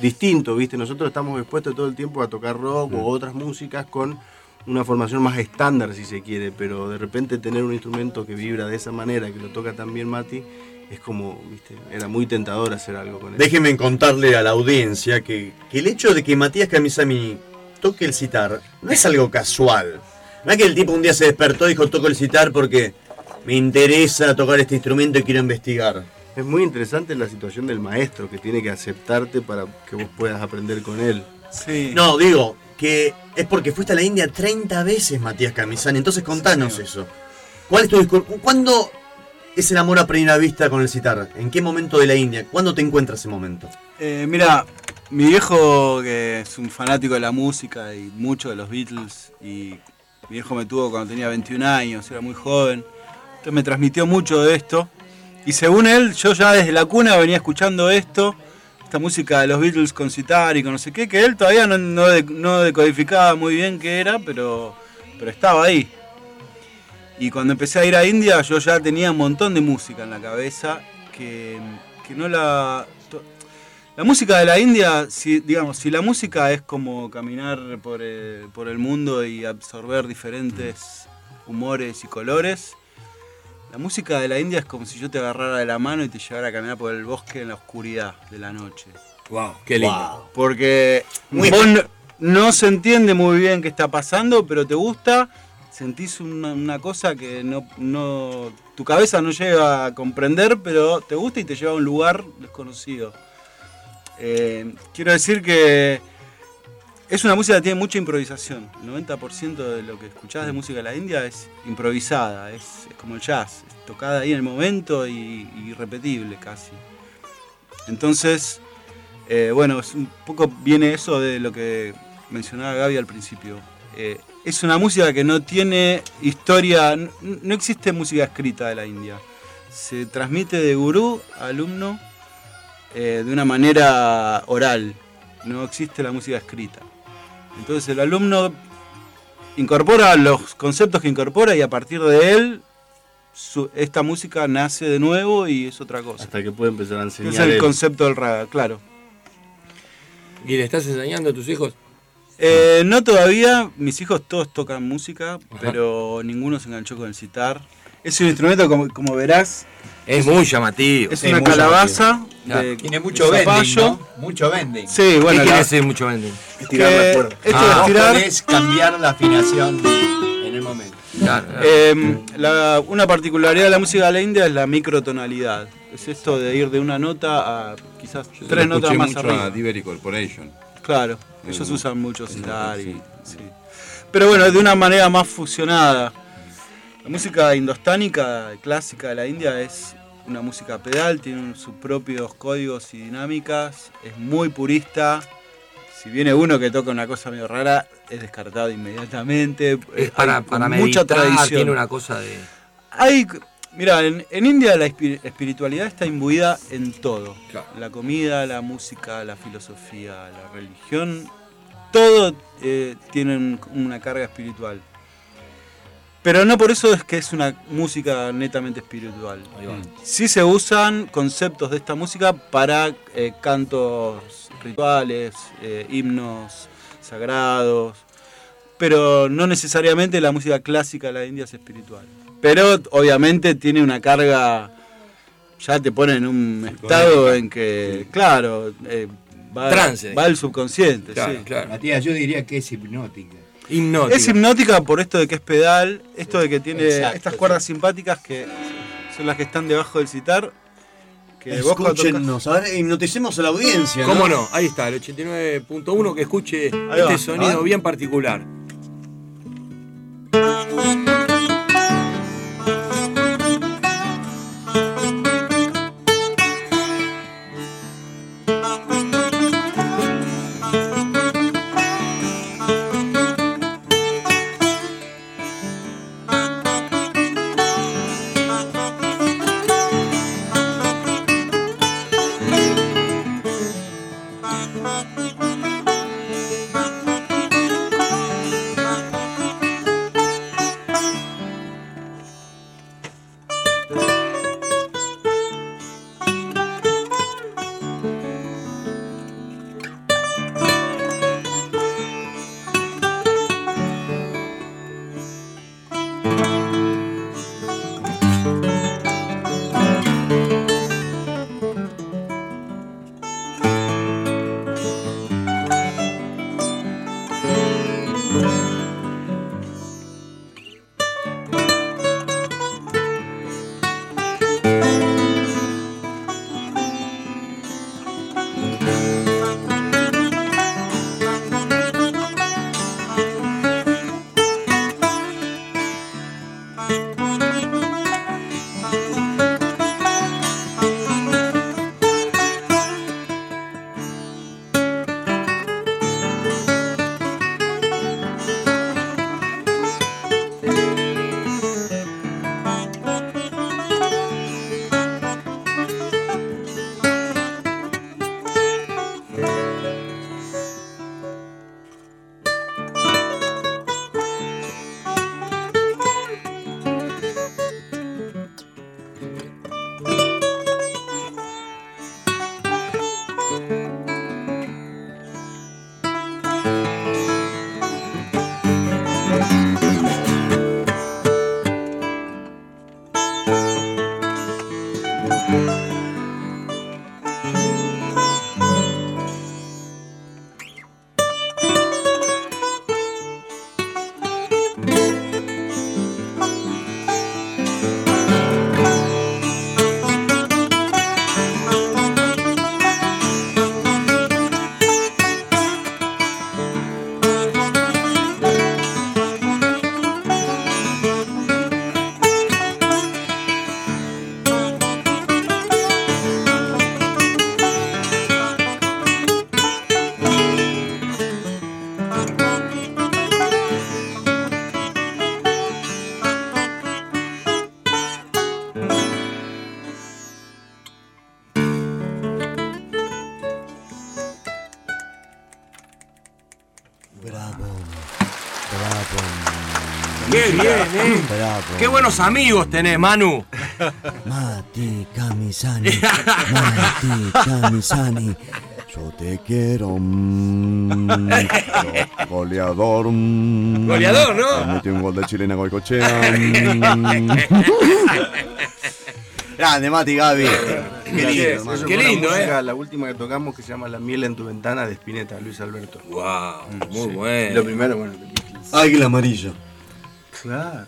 distinto, ¿viste? Nosotros estamos expuestos todo el tiempo a tocar rock o otras músicas con una formación más estándar, si se quiere, pero de repente tener un instrumento que vibra de esa manera, que lo toca tan bien Mati, es como, ¿viste? Era muy tentador hacer algo con él. Déjenme contarle a la audiencia que, que el hecho de que Matías Camisami toque el citar no es algo casual. No es que el tipo un día se despertó y dijo toco el citar porque me interesa tocar este instrumento y quiero investigar. Es muy interesante la situación del maestro que tiene que aceptarte para que vos puedas aprender con él. Sí. No, digo que es porque fuiste a la India 30 veces, Matías Camisani. Entonces contanos eso. ¿Cuál es tu discur- ¿Cuándo es el amor a primera vista con el citar? ¿En qué momento de la India? ¿Cuándo te encuentras ese momento? Eh, mira, mi viejo, que es un fanático de la música y mucho de los Beatles, y mi viejo me tuvo cuando tenía 21 años, era muy joven, entonces me transmitió mucho de esto. Y según él, yo ya desde la cuna venía escuchando esto, esta música de los Beatles con citar y con no sé qué, que él todavía no, no no decodificaba muy bien qué era, pero, pero estaba ahí. Y cuando empecé a ir a India, yo ya tenía un montón de música en la cabeza que, que no la. La música de la India, si, digamos, si la música es como caminar por el, por el mundo y absorber diferentes humores y colores, la música de la India es como si yo te agarrara de la mano y te llevara a caminar por el bosque en la oscuridad de la noche. Wow, qué lindo. Porque Muy vos no, no se entiende muy bien qué está pasando, pero te gusta, sentís una, cosa que no, no, tu cabeza no llega a comprender, pero te gusta y te lleva a un lugar desconocido. Eh, quiero decir que es una música que tiene mucha improvisación. El 90% de lo que escuchás de música de la India es improvisada, es, es como el jazz, es tocada ahí en el momento y, y repetible casi. Entonces, eh, bueno, es un poco viene eso de lo que mencionaba Gaby al principio. Eh, es una música que no tiene historia, no existe música escrita de la India. Se transmite de gurú a alumno eh, de una manera oral. No existe la música escrita. Entonces el alumno incorpora los conceptos que incorpora y a partir de él su- esta música nace de nuevo y es otra cosa. Hasta que puede empezar a enseñar. Es el él. concepto del raga, claro. ¿Y le estás enseñando a tus hijos? Eh, no todavía, mis hijos todos tocan música, pero ninguno se enganchó con el citar. Es un instrumento, como, como verás, Es muy llamativo. es una calabaza de, Tiene mucho zapallo. Mucho vending. Sí, bueno, ¿Qué quiere la- decir mucho? Estirar la Que cuerda. esto de Ah, estirar- es cambiar la afinación en el momento. Eh, la- una particularidad de la música de la India es la microtonalidad. Es esto de ir de una nota a quizás Yo tres notas más arriba. a Divery Corporation. Claro, ellos usan mucho sí, citar y. sí. sí. Pero bueno, de una manera más fusionada. La música indostánica, clásica de la India, es una música pedal, tiene sus propios códigos y dinámicas, es muy purista. Si viene uno que toca una cosa medio rara, es descartado inmediatamente. Es para, para mucha meditar, tradición. tiene una cosa de... Hay, mira, en, en India la espi- espiritualidad está imbuida en todo. La comida, la música, la filosofía, la religión, todo eh, tiene un- una carga espiritual. Pero no por eso es que es una música netamente espiritual. Sí se usan conceptos de esta música para eh, cantos rituales, eh, himnos sagrados, pero no necesariamente la música clásica de la India es espiritual. Pero obviamente tiene una carga, ya te pone en un estado en que, claro, eh, va, Trance. va al subconsciente. Claro, sí. claro. Matías, yo diría que es hipnótica. Es hipnótica por esto de que es pedal, esto de que tiene Exacto, estas sí. cuerdas simpáticas que son las que están debajo del citar. Que Escúchenos, a ver, hipnoticemos a la audiencia. ¿Cómo no? Ahí está, el 89.1 que escuche este sonido bien particular. Bravo. Qué buenos amigos tenés, Manu. Mati Camisani. Mati Camisani. Yo te quiero. mm, yo, goleador. mm. Goleador, ¿no? Me Metí un gol de chilena Goicochea. mm. Grande, Mati Gaby. Qué lindo, Qué música, eh. La última que tocamos que se llama La miel en tu ventana de Spinetta, Luis Alberto. Wow, muy Sí. bueno. Lo primero, bueno. Águila amarilla. Claro.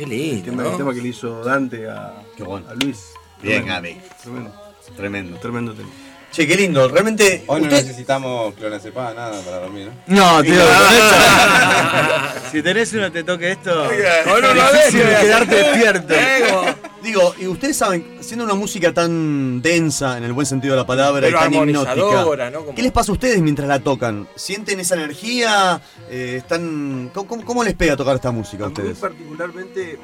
Qué El lindo. tema, ¿no? el tema que le hizo Dante a, Qué bueno. a Luis. Bien, Tremendo. Gaby. Tremendo. Tremendo. Tremendo tema. Che, qué lindo. Realmente. Hoy no usted- necesitamos clonazepam, nada para dormir, ¿no? No, tío, con esto- si tenés uno te toque esto, Con uno de difícil estos. quedarte despierto. Digo, y ustedes saben, siendo una música tan densa, en el buen sentido de la palabra, Pero y tan hipnótica, ¿no? Como- ¿qué les pasa a ustedes mientras la tocan? ¿Sienten esa energía? Eh, ¿Están, ¿cómo, cómo- cómo les pega tocar esta música a A mí ustedes? particularmente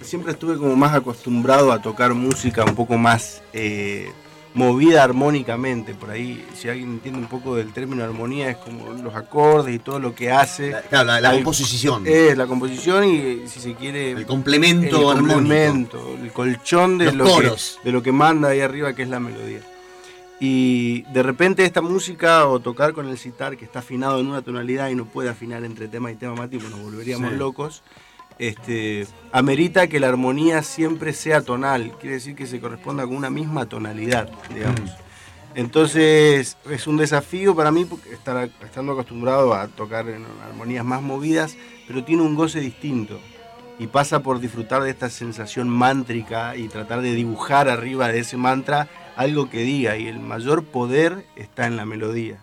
siempre estuve como más acostumbrado a tocar música un poco más eh, movida armónicamente. Por ahí, si alguien entiende un poco del término armonía, es como los acordes y todo lo que hace. claro, la- la Al- composición. Eh, la composición y, si se quiere... El complemento el armónico. complemento, el colchón de Los lo, coros. Que, de lo que manda ahí arriba, que es la melodía. Y de repente esta música o tocar con el sitar que está afinado en una tonalidad y no puede afinar entre tema y tema, Mati, pues nos volveríamos Sí. locos. Este, amerita que la armonía siempre sea tonal, quiere decir que se corresponda con una misma tonalidad, digamos. Entonces es un desafío para mí estar estando acostumbrado a tocar en armonías más movidas, pero tiene un goce distinto. Y pasa por disfrutar de esta sensación mántrica y tratar de dibujar arriba de ese mantra algo que diga y el mayor poder está en la melodía,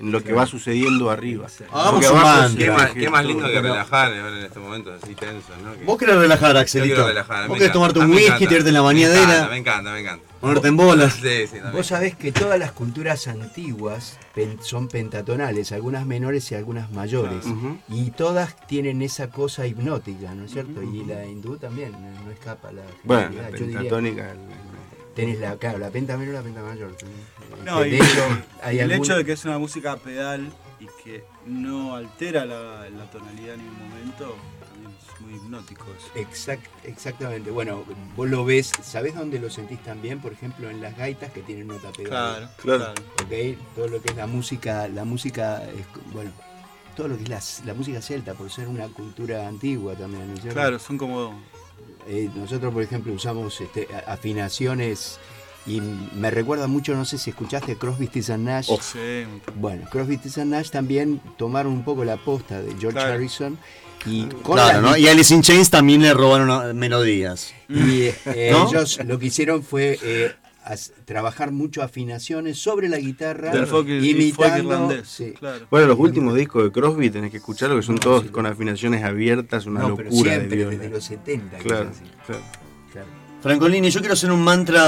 en lo que va sucediendo arriba. Mantra. se Qué más, qué lindo que relajar en estos momentos así tensos, ¿no? Que- Vos querés relajar, Axelito. Yo relajar, Vos querés tomarte A un me whisky, tirarte en la Me bañadera, encanta, Me encanta, me encanta. ponerte en bolas. Sí, sí. Vos sabés que todas las culturas antiguas pen- son pentatonales, algunas menores y algunas mayores. Y todas tienen esa cosa hipnótica, ¿no es cierto? Y la hindú también, no, no escapa la Bueno, la Yo diría- pentatónica. Tenés la, claro, la penta menor y la penta mayor. No, y hecho, hay el algún- hecho de que es una música pedal y que no altera la, la tonalidad en ningún momento, también es muy hipnótico eso. Exact- exactamente. Bueno, vos lo ves, ¿sabés dónde lo sentís también? Por ejemplo, en las gaitas que tienen nota pedal. Claro, claro. ¿Ok? Todo lo que es la música, la música, es, bueno, todo lo que es la, la música celta, por ser una cultura antigua también, ¿no es cierto? Claro, son como... Eh, nosotros, por ejemplo, usamos este, afinaciones y me recuerda mucho, no sé si escuchaste Crosby, Stills and Nash. Oh, sí, Bueno, Crosby, Stills and Nash también tomaron un poco la posta de George Claro. Harrison y con Claro, la- ¿no? Y Alice in Chains también le robaron melodías. y eh, ¿No? ellos lo que hicieron fue eh, trabajar mucho afinaciones sobre la guitarra, Del folk- el folk imitando. irlandés, sí. Bueno, los últimos discos de Crosby tenés que escucharlo, que son todos con afinaciones abiertas, una No, pero locura siempre, de desde los 70 que Claro, claro. Francolini, yo quiero hacer un mantra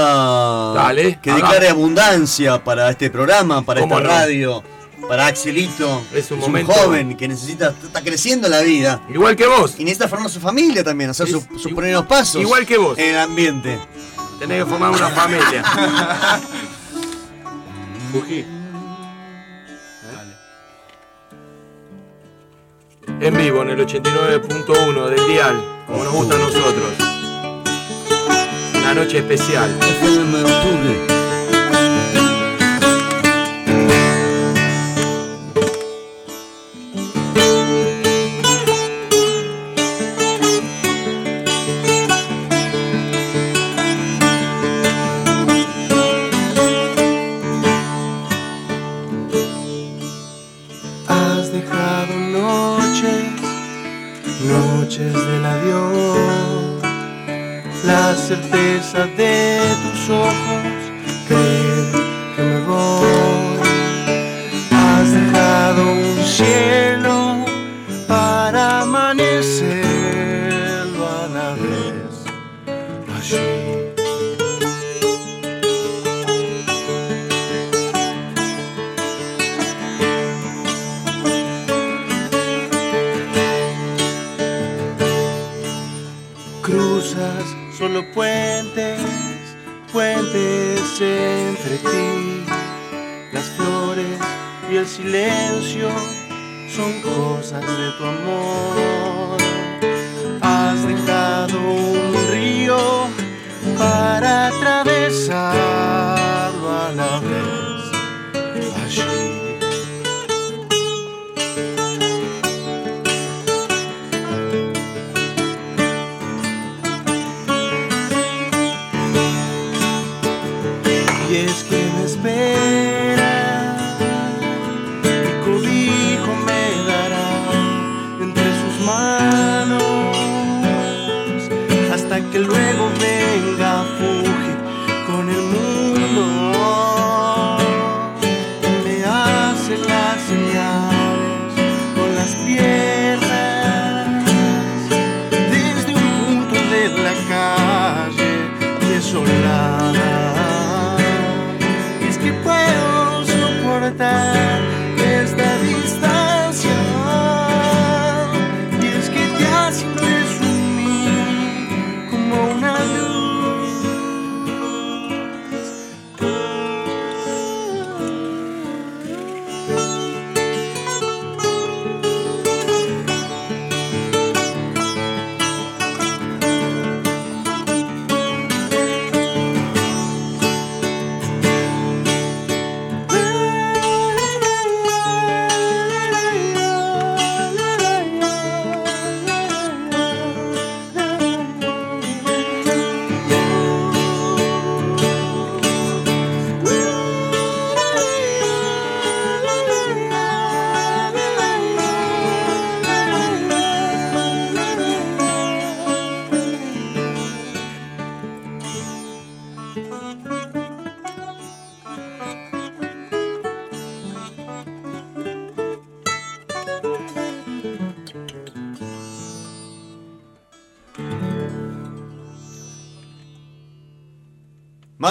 Dale, que hagamos. declare abundancia para este programa, para ¿Cómo esta no? radio, para Axelito. Es un es un joven que necesita, está creciendo en la vida. Igual que vos. Y necesita formar su familia también, hacer sus primeros pasos. Igual que vos. En el ambiente. Tenés que formar una familia. Fuji. En vivo en el 89.1 del dial, como nos gusta a nosotros. Noche especial.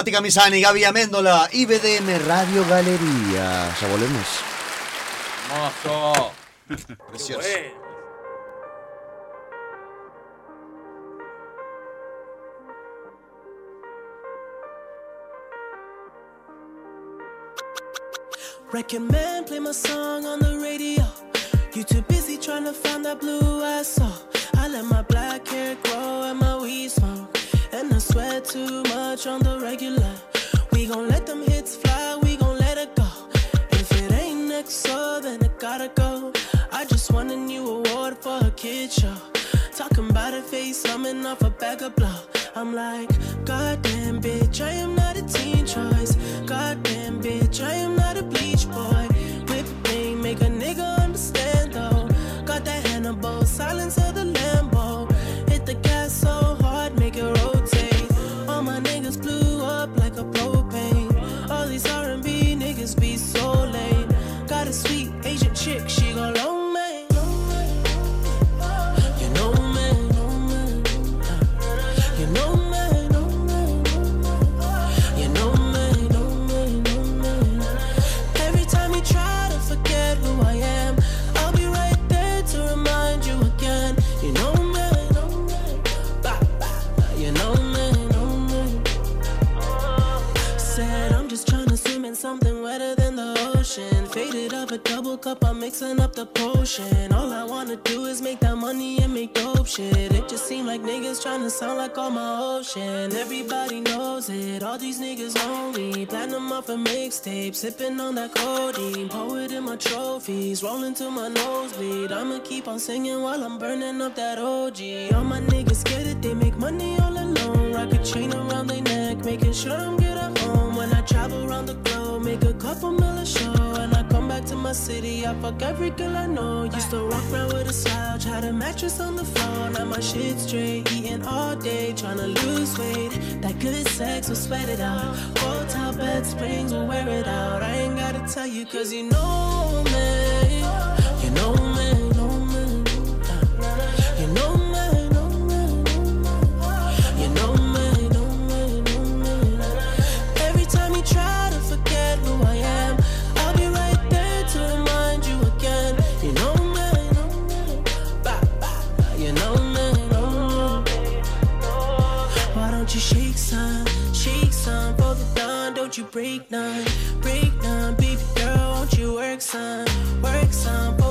Mati Camisani, Gaby Améndola, IBDM Radio Galería. Ya volvemos. Hermoso. Precioso. Reckon man play my song on the radio. You too busy trying to find that blue I saw. I let my sweat too much on the regular. We gon' let them hits fly, we gon' let it go. If it ain't next, so then it gotta go. I just won a new award for a kid show. Talking about a face, coming off a bag of blow. I'm like, goddamn bitch, I am not a teen choice. I'm mixing up the potion. All I wanna do is make that money and make dope shit. It just seem like niggas trying to sound like all my ocean. Everybody knows it, all these niggas lonely. Platinum off a mixtape, sipping on that codeine. Poet in my trophies, rolling to my nosebleed. I'ma keep on singing while I'm burning up that OG. All my niggas get it, they make money all alone. Rock a chain around their neck, making sure I'm good at home. When I travel around the globe, make a couple mil a show. And I back to my city, I fuck every girl I know. Used to walk around with a slouch, had a mattress on the floor. Now my shit straight, eating all day, trying to lose weight. That good sex will sweat it out. Hotel bed springs will wear it out. I ain't gotta tell you, cause you know, me. break none, break none, baby girl, won't you work some, work some.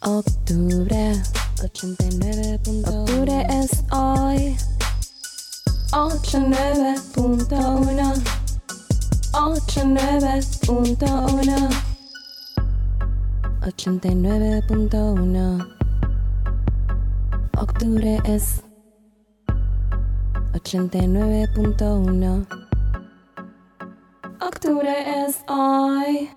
Octubre 89. Octubre es hoy. 89.1 89.1 89.1 Octubre es 89.1 Octubre es hoy.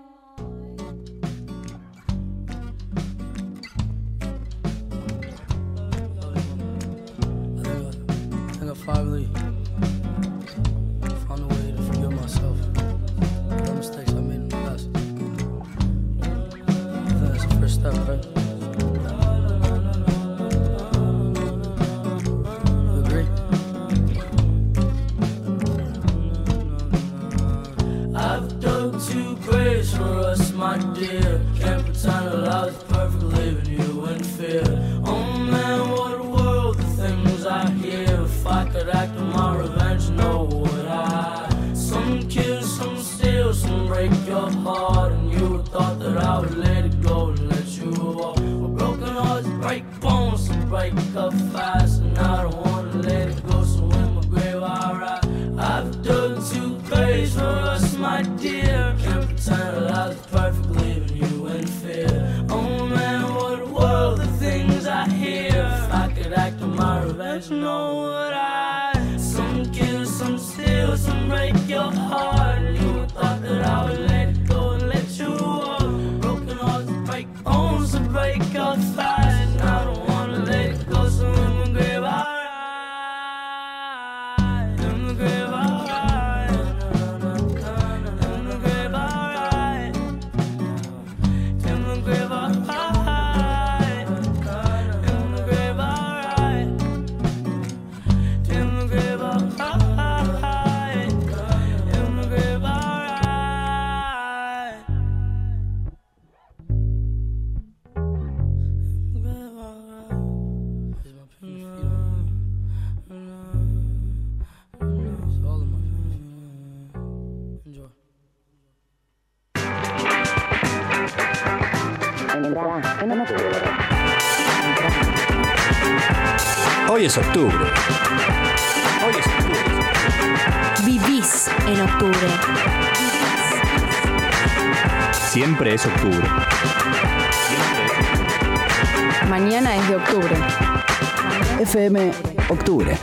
FM Octubre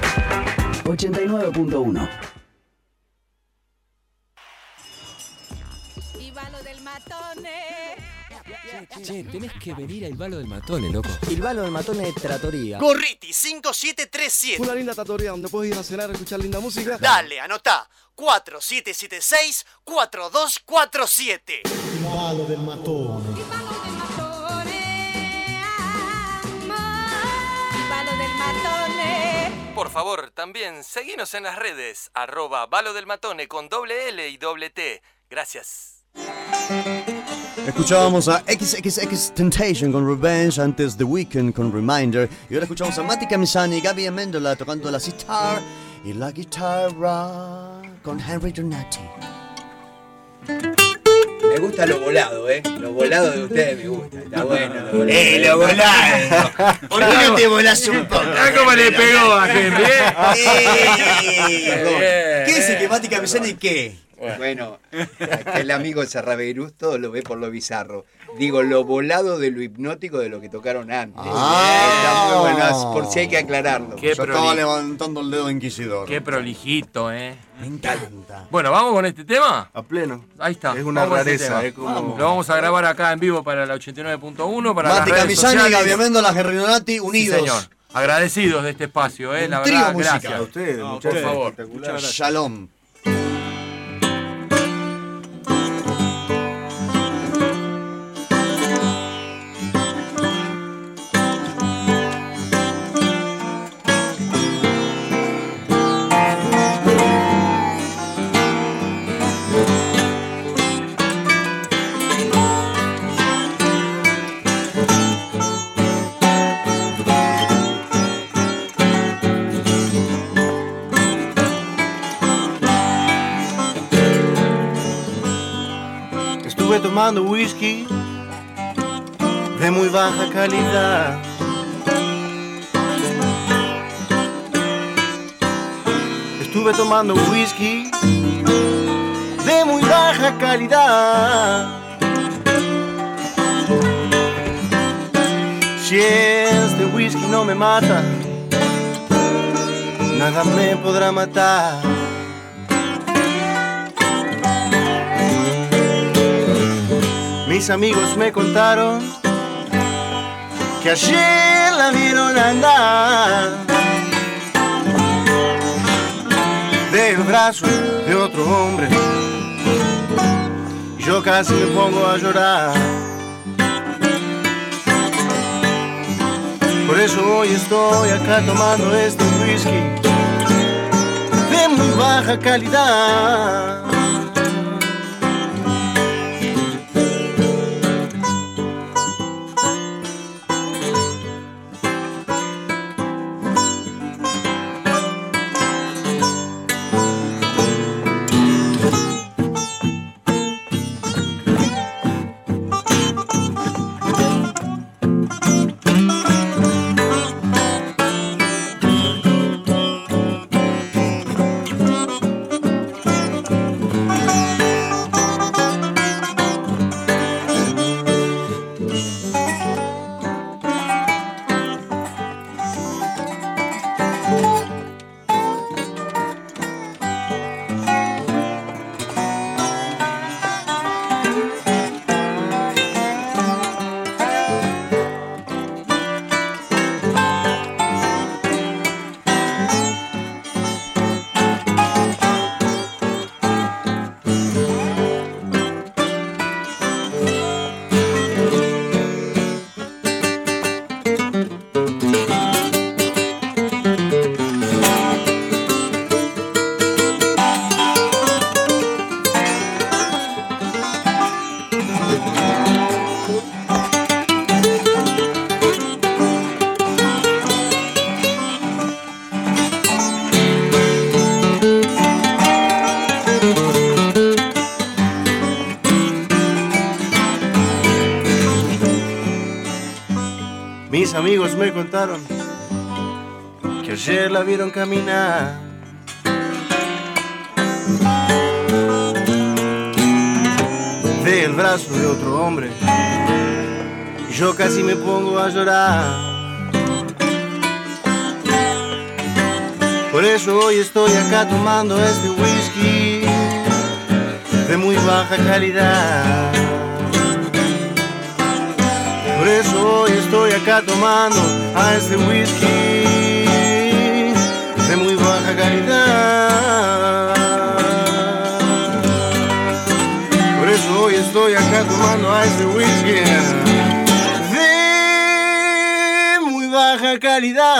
89.1. del matone. Che, che, tenés que venir al Balo del Matone, loco. El Balo del Matone de Tratoría. Gorriti 5737. Una linda tratoría donde puedes ir a cenar, y escuchar linda música. Dale, anotá. 4776-4247. Balo del Matone. Por favor, también seguinos en las redes, arroba Balo del Matone con doble L y doble T. Gracias. Escuchábamos a XXX Temptation con Revenge, antes The Weeknd con Reminder. Y ahora escuchamos a Mati Camisani y Gaby Amendola tocando la sitar y la guitarra con Henry Donati. Me gusta lo volado, ¿eh? Lo volado de ustedes me gusta. Está bueno. Lo volado. ¡Eh, lo volado! ¿Por qué no te volás un poco? Mirá cómo le pegó a Henry, Eh, ¿Qué dice que Mati Camisani qué? Bueno, el amigo Sarraberus todo lo ve por lo bizarro. Digo, lo volado de lo hipnótico de lo que tocaron antes. Está muy bueno, por si hay que aclararlo. Qué Yo estaba levantando el dedo inquisidor. Qué prolijito, eh. Me encanta. Bueno, ¿vamos con este tema? A pleno. Ahí está. Es una Vamos con este rareza, tema. es como- Lo vamos a grabar acá en vivo para la 89.1, para Mati las redes Camisani y sociales. Gaby Amendola, Henry Donati Sí, unidos. señor. Agradecidos de este espacio, eh. Un La trío verdad, musical. gracias. A ustedes, No, muchachos. por favor. Espectacular. Shalom. Tomando whisky de muy baja calidad. Estuve tomando whisky de muy baja calidad. Si este whisky no me mata, nada me podrá matar. Mis amigos me contaron que ayer la vieron andar del brazo de otro hombre. Yo casi me pongo a llorar. Por eso hoy estoy acá tomando este whisky de muy baja calidad. Me contaron que ayer la vieron caminar. Del brazo de otro hombre. Y yo casi me pongo a llorar. Por eso hoy estoy acá tomando este whisky de muy baja calidad. Por eso hoy estoy acá tomando a este whisky de muy baja calidad. Por eso hoy estoy acá tomando a este whisky de muy baja calidad.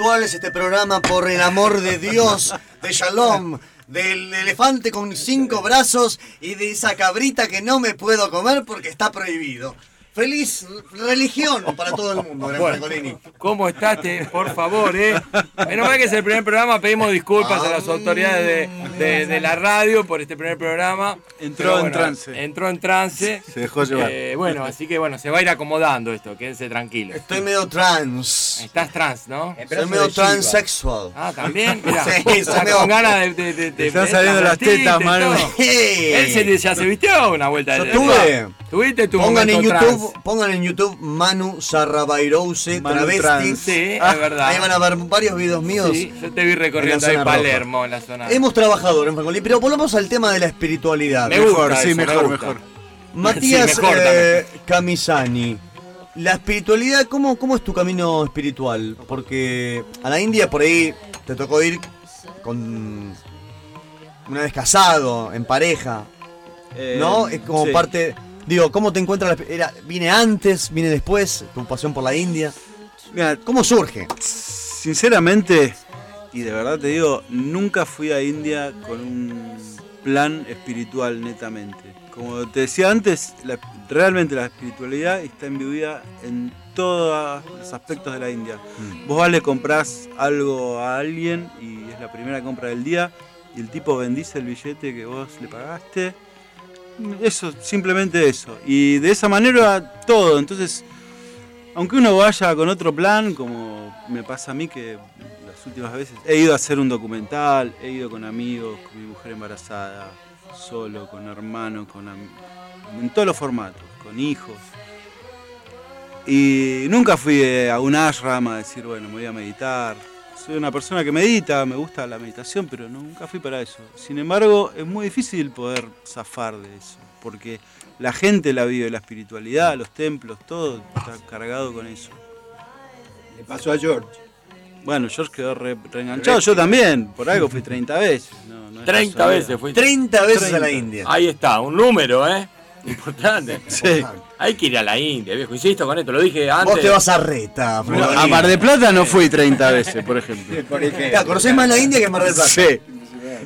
Espirituales este programa por el amor de Dios, de Shalom, del elefante con cinco brazos y de esa cabrita que no me puedo comer porque está prohibido. Feliz religión para todo el mundo, Gran Bueno. Francolini. ¿Cómo estás? Te- por favor, eh. Menos mal que es el primer programa, pedimos disculpas a las autoridades de, de- de la radio por este primer programa. Entró en trance. Entró en trance. Se dejó llevar. Eh, bueno, así que bueno, se va a ir acomodando esto, quédense tranquilos. Estoy medio trans. Estás trans, ¿no? Soy medio transexual. Ah, también, mira. Sí, soy Está medio- con ganas de, de, de, de- Están saliendo las tetas. Hey. Él se, ya se vistió una vuelta. Yo de- tuve. Tuviste tu Pongan en YouTube, trans. Pongan en YouTube Manu Sarrabairose, Manu travesti. trans. Sí, Ah, es verdad. Ahí van a ver varios videos míos. Sí, yo te vi recorriendo en la ahí roja. Palermo, en la zona. Hemos trabajado en Francolín, pero volvamos al tema de la espiritualidad. Me gusta Mejor, sí, eso, mejor, gusta. mejor. Matías Sí, mejor eh, Camisani, la espiritualidad, ¿cómo, ¿cómo es tu camino espiritual? Porque a la India por ahí te tocó ir con una vez casado, en pareja, Eh, ¿no? Es como sí. parte... Digo, ¿cómo te encuentras? la- Era, ¿Vine antes? ¿Vine después? ¿Tu pasión por la India? Mira, ¿Cómo surge? Sinceramente, y de verdad te digo, nunca fui a India con un plan espiritual netamente. Como te decía antes, la- realmente la espiritualidad está embebida en todos los aspectos de la India. Vos vas, le comprás algo a alguien y es la primera compra del día y el tipo bendice el billete que vos le pagaste. Eso, simplemente eso. Y de esa manera todo. Entonces, aunque uno vaya con otro plan, como me pasa a mí que las últimas veces he ido a hacer un documental, he ido con amigos, con mi mujer embarazada, solo, con hermanos, con en todos los formatos, con hijos. Y nunca fui a un ashram a decir, bueno, me voy a meditar. Soy una persona que medita, me gusta la meditación, pero nunca fui para eso. Sin embargo, es muy difícil poder zafar de eso, porque la gente la vive, la espiritualidad, los templos, todo está cargado con eso. Le pasó a George. Bueno, George quedó re- reenganchado, yo también, por algo fui 30 veces. No, no es 30 casualidad. veces fuiste. 30 veces a la 30. India. Ahí está, un número, ¿eh? Importante. Sí. Hay que ir a la India, viejo. Insisto con esto, lo dije antes. Vos te vas a reta, No, a Mar de Plata no fui 30 veces, por ejemplo. Por ejemplo. Ya, conocés más la India que Mar del Plata. Sí.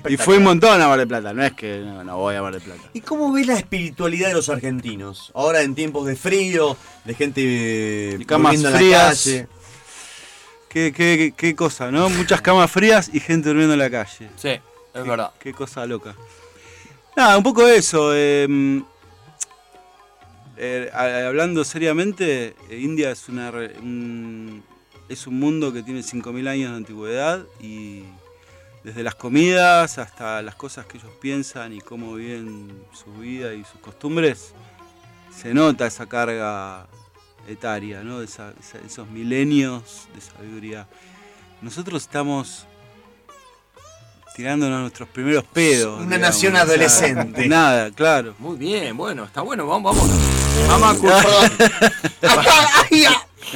Y fui un montón a Mar del Plata, no es que no, no voy a Mar del Plata. ¿Y cómo ves la espiritualidad de los argentinos? Ahora en tiempos de frío, de gente eh, Y camas durmiendo en la frías. calle. Qué, qué, qué- qué cosa, ¿no? Muchas camas frías y gente durmiendo en la calle. Sí, es verdad. Qué cosa loca. Nada, un poco eso. eh, eh, hablando seriamente, eh, India es, una, re- un, es un mundo que tiene 5.000 años de antigüedad y desde las comidas hasta las cosas que ellos piensan y cómo viven su vida y sus costumbres, se nota esa carga etaria, ¿no? Esa- esa- esos milenios de sabiduría. Nosotros estamos tirándonos nuestros primeros pedos. Una nación adolescente. Nada, claro. Muy bien, bueno, está bueno. Vamos, vamos, vamos a cultivar.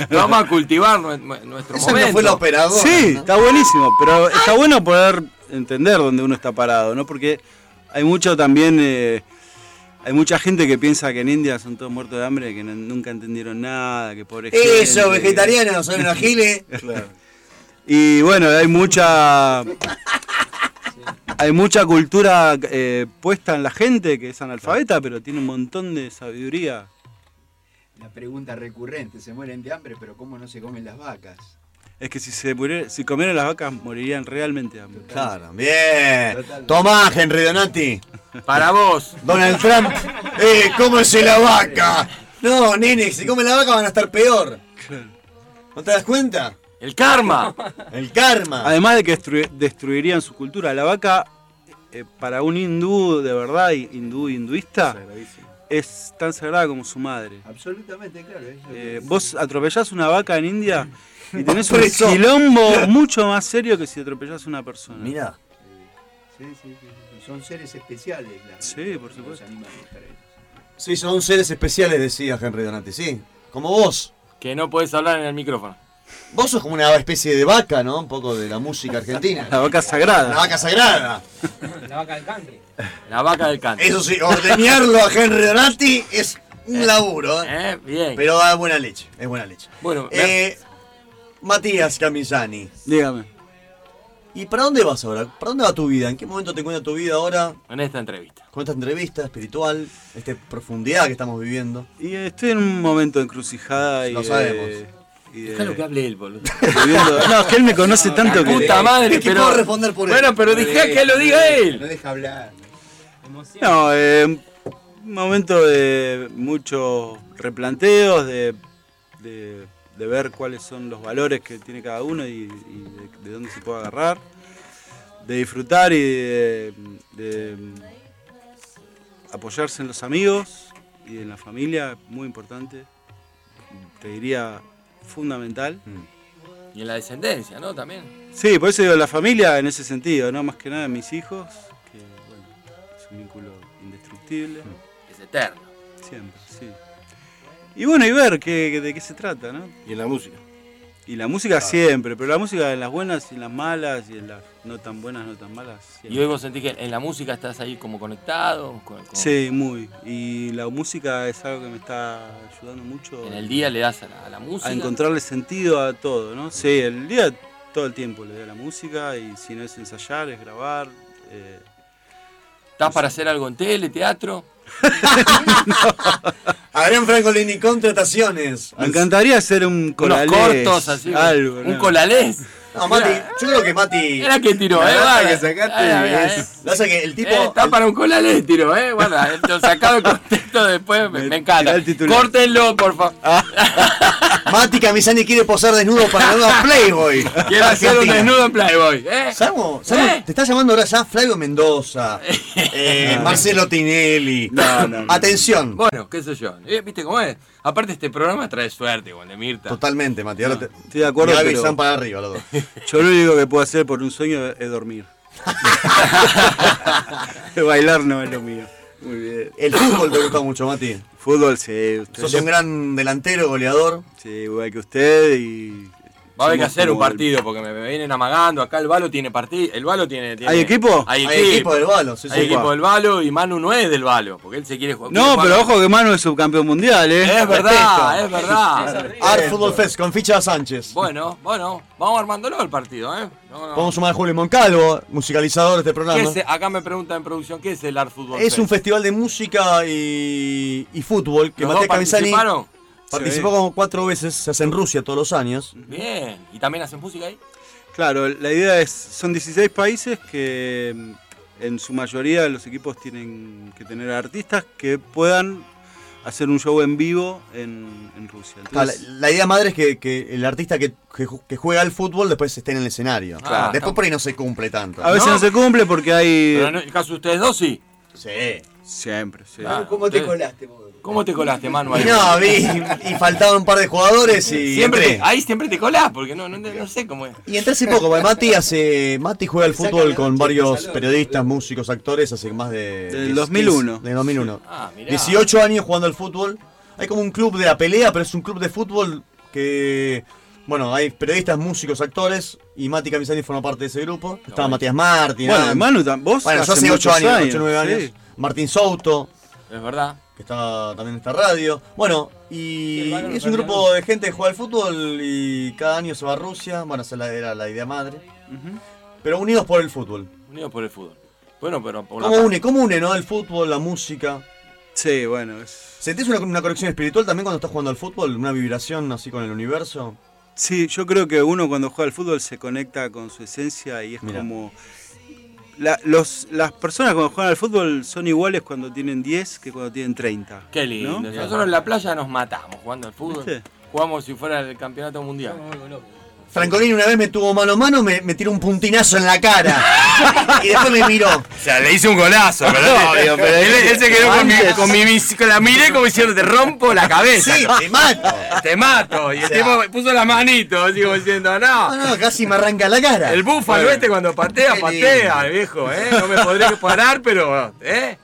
vamos a cultivar nue- nue- nuestro Esa momento. no fue la operadora. Sí, ¿no? está buenísimo, pero está bueno poder entender dónde uno está parado, ¿no? Porque hay mucho también, eh, hay mucha gente que piensa que en India son todos muertos de hambre, que no- nunca entendieron nada, que pobre gente, Eso, vegetarianos, son unos giles. Y bueno, hay mucha. Hay mucha cultura eh, puesta en la gente que es analfabeta, pero tiene un montón de sabiduría. La pregunta recurrente, se mueren de hambre, pero ¿cómo no se comen las vacas? Es que si se muriera- si comieran las vacas morirían realmente de hambre. Claro, bien. Tomá, Henry Donati. Para vos. Donald Trump. Eh, cómese la vaca. No, nene, si comen la vaca van a estar peor. ¿No te das cuenta? El karma. El karma. Además de que destrui- destruirían su cultura. La vaca, eh, para un hindú de verdad, y- hindú hinduista, es tan sagrada como su madre. Absolutamente, claro. Eh, vos atropellás una vaca en India y tenés un quilombo mucho más serio que si atropellás una persona. Mira. Sí, sí, sí, sí. Son seres especiales. las- Sí, por supuesto. Sí, son seres especiales, decía Henry Donati, sí. Como vos. Que no podés hablar en el micrófono. Vos sos como una especie de vaca, ¿no? Un poco de la música argentina. La vaca sagrada. La vaca sagrada. La vaca del country. La vaca del canto. Eso sí, ordeñarlo a Henry Donati es un laburo, ¿eh? Eh, bien. Pero da buena leche, es buena leche. Bueno, Eh, Matías Camisani. Dígame. ¿Y para dónde vas ahora? ¿Para dónde va tu vida? ¿En qué momento te encuentra tu vida ahora? En esta entrevista. Con esta entrevista espiritual, esta profundidad que estamos viviendo. Y estoy en un momento de encrucijada y Lo sabemos. Y de- Déjalo que hable él, boludo. No, es que él me conoce tanto que. Puta madre, Es que pero. puedo responder por él. Bueno, pero deja que lo diga él. No deja hablar. No, eh, un momento de muchos replanteos, de, de- de ver cuáles son los valores que tiene cada uno y, y de, de dónde se puede agarrar, de disfrutar y de, de apoyarse en los amigos y en la familia, muy importante, te diría fundamental. Y en la descendencia, ¿no? También. Sí, por eso digo la familia en ese sentido, ¿no? Más que nada mis hijos, que bueno, es un vínculo indestructible. Es eterno. Siempre, sí. Y bueno, y ver qué, de qué se trata, ¿no? Y en la música. Y la música siempre, pero la música en las buenas y en las malas, y en las no tan buenas, no tan malas. Y siempre. hoy vos sentís que en la música estás ahí como conectado. con- con- Sí, muy. Y la música es algo que me está ayudando mucho. En el día le das a la, a la música. a encontrarle sentido a todo, ¿no? Sí, el día todo el tiempo le doy a la música y si no es ensayar, es grabar. eh, ¿Estás para hacer algo en tele, teatro? Adrián Francolini, contrataciones. Me encantaría hacer un colalés. Unos cortos así. Algo, un ¿no? colalés. No, Mati, yo creo que Mati. Era que tiró, La eh. data guarda. que sacaste Ay, ay, ay, es- eh. la verdad que el tipo- Eh, está para un colalés, tiro, eh. Guarda, lo sacado de contexto después, me, me encanta. Córtenlo, por favor. Mati Camisani quiere posar desnudo para la nueva Playboy. Quiero hacer un desnudo en Playboy, eh. Samo, Samo, ¿Eh? te está llamando ahora ya Flavio Mendoza, eh, Marcelo Tinelli. No, no, no. Atención. Bueno, qué sé yo. Eh, ¿Viste cómo es? Aparte, este programa trae suerte, Juan de Mirta. Totalmente, Mati. Ahora te, Estoy de acuerdo, y Gaby pero- están para arriba los dos. Yo lo único que puedo hacer por un sueño es dormir. Bailar no es lo mío. Muy bien. El fútbol te gusta mucho, Mati. Fútbol, sí. Usted Sos un gran delantero, goleador. Sí, igual que usted y... Va a haber que hacer un partido porque me, me vienen amagando. Acá el Balo tiene partido. El Balo tiene, tiene- ¿Hay equipo? Hay Hay equipo. equipo del Balo, sí, Hay sí. equipo del Balo y Manu no es del Balo porque él se quiere jugar. No, quiere pero jugar- ojo que Manu es subcampeón mundial, ¿eh? Es verdad, es verdad. Art Football Fest con ficha Sánchez. Bueno, bueno, vamos armándolo el partido, ¿eh? No, no. Vamos a sumar a Julio Moncalvo, musicalizador de este ¿Qué programa. es- acá me preguntan en producción, ¿qué es el Art Football Es un Fest? festival de música y, y fútbol que ¿Los Matías dos Camisani participaron? Participó como cuatro veces, se hace en Rusia todos los años. Bien. ¿Y también hacen música ahí? Claro, la idea es, son 16 países que mm, en su mayoría los equipos tienen que tener artistas que puedan hacer un show en vivo en, en Rusia. Ah, la, idea madre es que, que el artista que, que ju- que juega al fútbol después esté en el escenario. Claro. Después por ahí no se cumple tanto. a veces no. ¿no? se cumple porque hay... Pero en el caso de ustedes dos, sí. Sí. Siempre, sí. Ah, ¿Cómo te colaste, vos? ¿Cómo te colaste, Manu? ahí? Y no, vi, y faltaban un par de jugadores y Siempre te- ahí siempre te colás, porque no, no, no sé cómo es. Y entré hace poco, porque Mati hace. Mati juega al fútbol con varios periodistas, músicos, actores hace más de. Del 10, 2001. Del 2001. Ah, mirá. 18 años jugando al fútbol. Hay como un club de la pelea, pero es un club de fútbol que. Bueno, hay periodistas, músicos, actores. Y Mati Camisani forma parte de ese grupo. Estaba Matías Martín. Bueno. Manu, vos Bueno, yo hace hace 8 muchos años, años, 8 9 años. sí. Martín Souto, Es verdad. Que está también en esta radio. Bueno, y es un grupo de gente que juega al fútbol y cada año se va a Rusia. Bueno, esa era la idea madre. Pero unidos por el fútbol. Unidos por el fútbol. Bueno, pero por la ¿Cómo une? ¿Cómo une, no? El fútbol, la música. Sí, bueno, es... ¿Sentís una, una conexión espiritual también cuando estás jugando al fútbol? ¿Una vibración así con el universo? Sí, yo creo que uno cuando juega al fútbol se conecta con su esencia y es Mirá. como... La- los, las personas cuando juegan al fútbol son iguales cuando tienen 10 que cuando tienen 30. Qué lindo. ¿no? Nosotros en la playa nos matamos jugando al fútbol. ¿Viste? Jugamos si fuera el campeonato mundial. Francolini una vez me tuvo mano a mano, me, me tiró un puntinazo en la cara. y después me miró. O sea, le hice un golazo, No, digo, pero él, él se quedó con, mi, con, mi, mis- con la miré como diciendo, te rompo la cabeza. Sí, te mato. Te mato. Y el O sea- tipo puso las manitos, así como diciendo, no. No, no, casi me arranca la cara. El búfalo Bueno. este cuando patea, patea, viejo, ¿eh? No me podré parar, pero, ¿eh?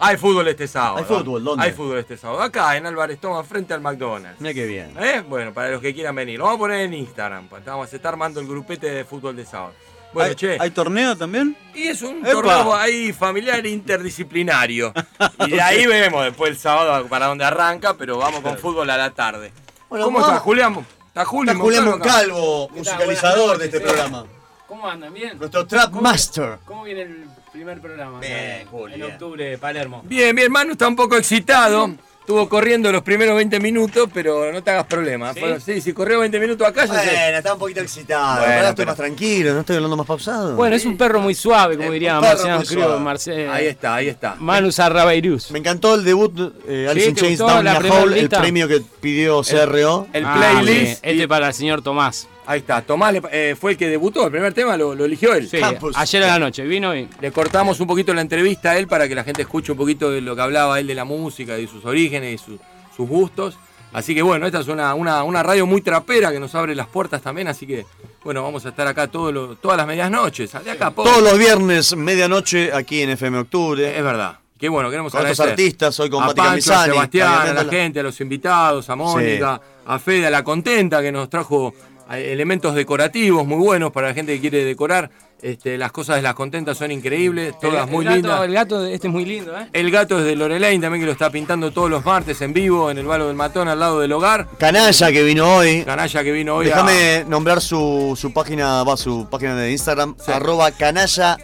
Hay fútbol este sábado. Hay fútbol, ¿dónde? Hay fútbol este sábado. Acá, en Álvarez Thomas, frente al McDonald's. Mira qué bien. ¿Eh? Bueno, para los que quieran venir. Lo vamos a poner en Instagram. pues, Vamos a estar armando el grupete de fútbol de sábado. Bueno, ¿Hay, che. ¿Hay torneo también? Y es un ¡Epa! torneo ahí familiar interdisciplinario. Y de ahí vemos después el sábado para dónde arranca, pero vamos con fútbol a la tarde. Bueno, ¿Cómo vamos- estás, Julián? Está Julio Está Julián Moncalvo musicalizador de este programa. ¿Cómo andan? ¿Bien? Nuestro Trap ¿Cómo- Master. ¿Cómo viene el primer programa? Bien, acá, Julio, En octubre de Palermo. Bien, mi hermano está un poco excitado. Estuvo corriendo los primeros 20 minutos, pero no te hagas problema. ¿Sí? Sí, si corrió 20 minutos acá, ya sé. Bueno, está un poquito excitado. Bueno, Ahora estoy pero- más tranquilo, no estoy hablando más pausado. Bueno, es un perro muy suave, como diría un perro Marciano suave. Marce- Ahí está, ahí está. Manu Sarrabeirus. Me encantó el debut eh, Alice in ¿te Chains Down la Hole, el premio que pidió CRO. El Ah, playlist. sí, Este para el señor Tomás. Ahí está. Tomás eh, fue el que debutó. El primer tema lo, lo eligió él. Sí, ayer a la noche vino y. Le cortamos un poquito la entrevista a él para que la gente escuche un poquito de lo que hablaba él de la música, de sus orígenes y su- sus gustos. Así que bueno, esta es una, una, una radio muy trapera que nos abre las puertas también. Así que bueno, vamos a estar acá todo lo- todas las medias noches. De acá, pobre. Todos los viernes, medianoche, aquí en FM Octubre. Es verdad. Qué bueno, queremos Con otros agradecer artistas, hoy con a Pancho, a Camisani, Sebastián, a la gente, a los invitados, a Mónica, a Fede, a la contenta que nos trajo elementos decorativos muy buenos para la gente que quiere decorar. Este, las cosas de las contentas son increíbles, todas el, muy el gato, lindas. El gato este es muy lindo, ¿eh? El gato es de Lorelaine también que lo está pintando todos los martes en vivo en el Valo del Matón al lado del hogar. Canalla que vino hoy. Canalla que vino hoy. a- Déjame nombrar su, su página, va su página de Instagram, arroba canalla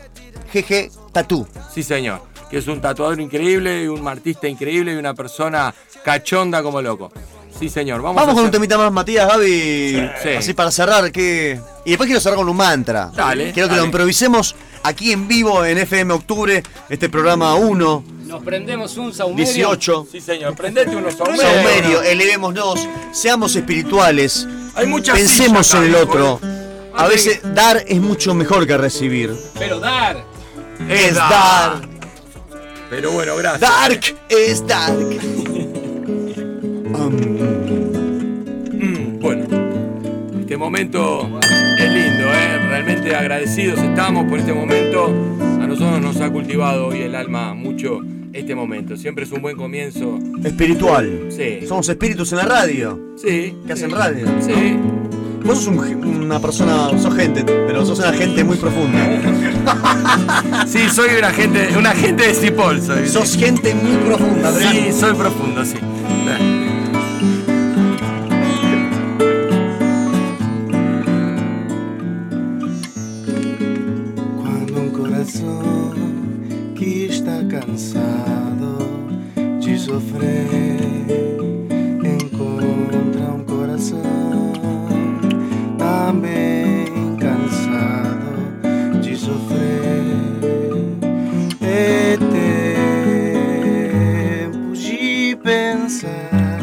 gg tatú. Sí, señor. Que es un tatuador increíble y un artista increíble y una persona cachonda como loco. Sí, señor. Vamos, con un temita más, Matías, Gaby. Sí. Así para cerrar, que. Y después quiero cerrar con un mantra. Dale, Quiero que lo improvisemos aquí en vivo en FM Octubre, este programa 1, Nos prendemos un saumerio. 18. Sí, señor. Prendete unos saumerios. Saumerio, elevémonos, seamos espirituales. Hay muchas Pensemos en el otro. ¿eh? A veces dar es mucho mejor que recibir. Pero dar. Es dar. Pero bueno, gracias. Dark es dark. Mm, este momento es lindo, ¿eh? realmente agradecidos estamos por este momento. A nosotros nos ha cultivado hoy el alma mucho este momento. Siempre es un buen comienzo. Espiritual. Sí. Somos espíritus en la radio. Sí. Que hacen radio. Sí. Vos sos un- una persona, sos gente, pero sos una gente muy profunda. Sí, soy un agente, un agente de Cipol. Soy. Sos gente muy profunda, Adrián. Sí, soy profundo, sí. Cansado de sofrer encontra um coração também cansado de sofrer. É tempo de pensar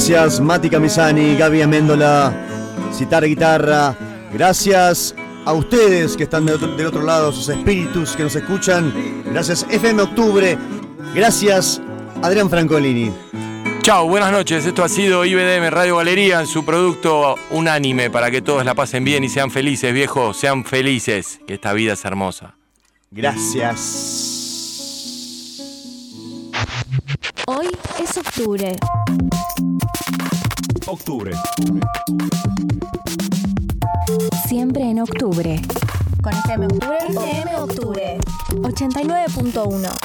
Gracias Mati Camisani, Gaby Améndola, Citar Guitarra. Gracias a ustedes que están del otro, del otro lado, sus espíritus que nos escuchan. Gracias FM Octubre. Gracias Adrián Francolini. Chao, buenas noches. Esto ha sido IBDM Radio Galería en su producto unánime para que todos la pasen bien y sean felices, viejos. Sean felices, que esta vida es hermosa. Gracias. Hoy es octubre. Octubre. Siempre en octubre. Con FM Octubre. FM Octubre. 89.1.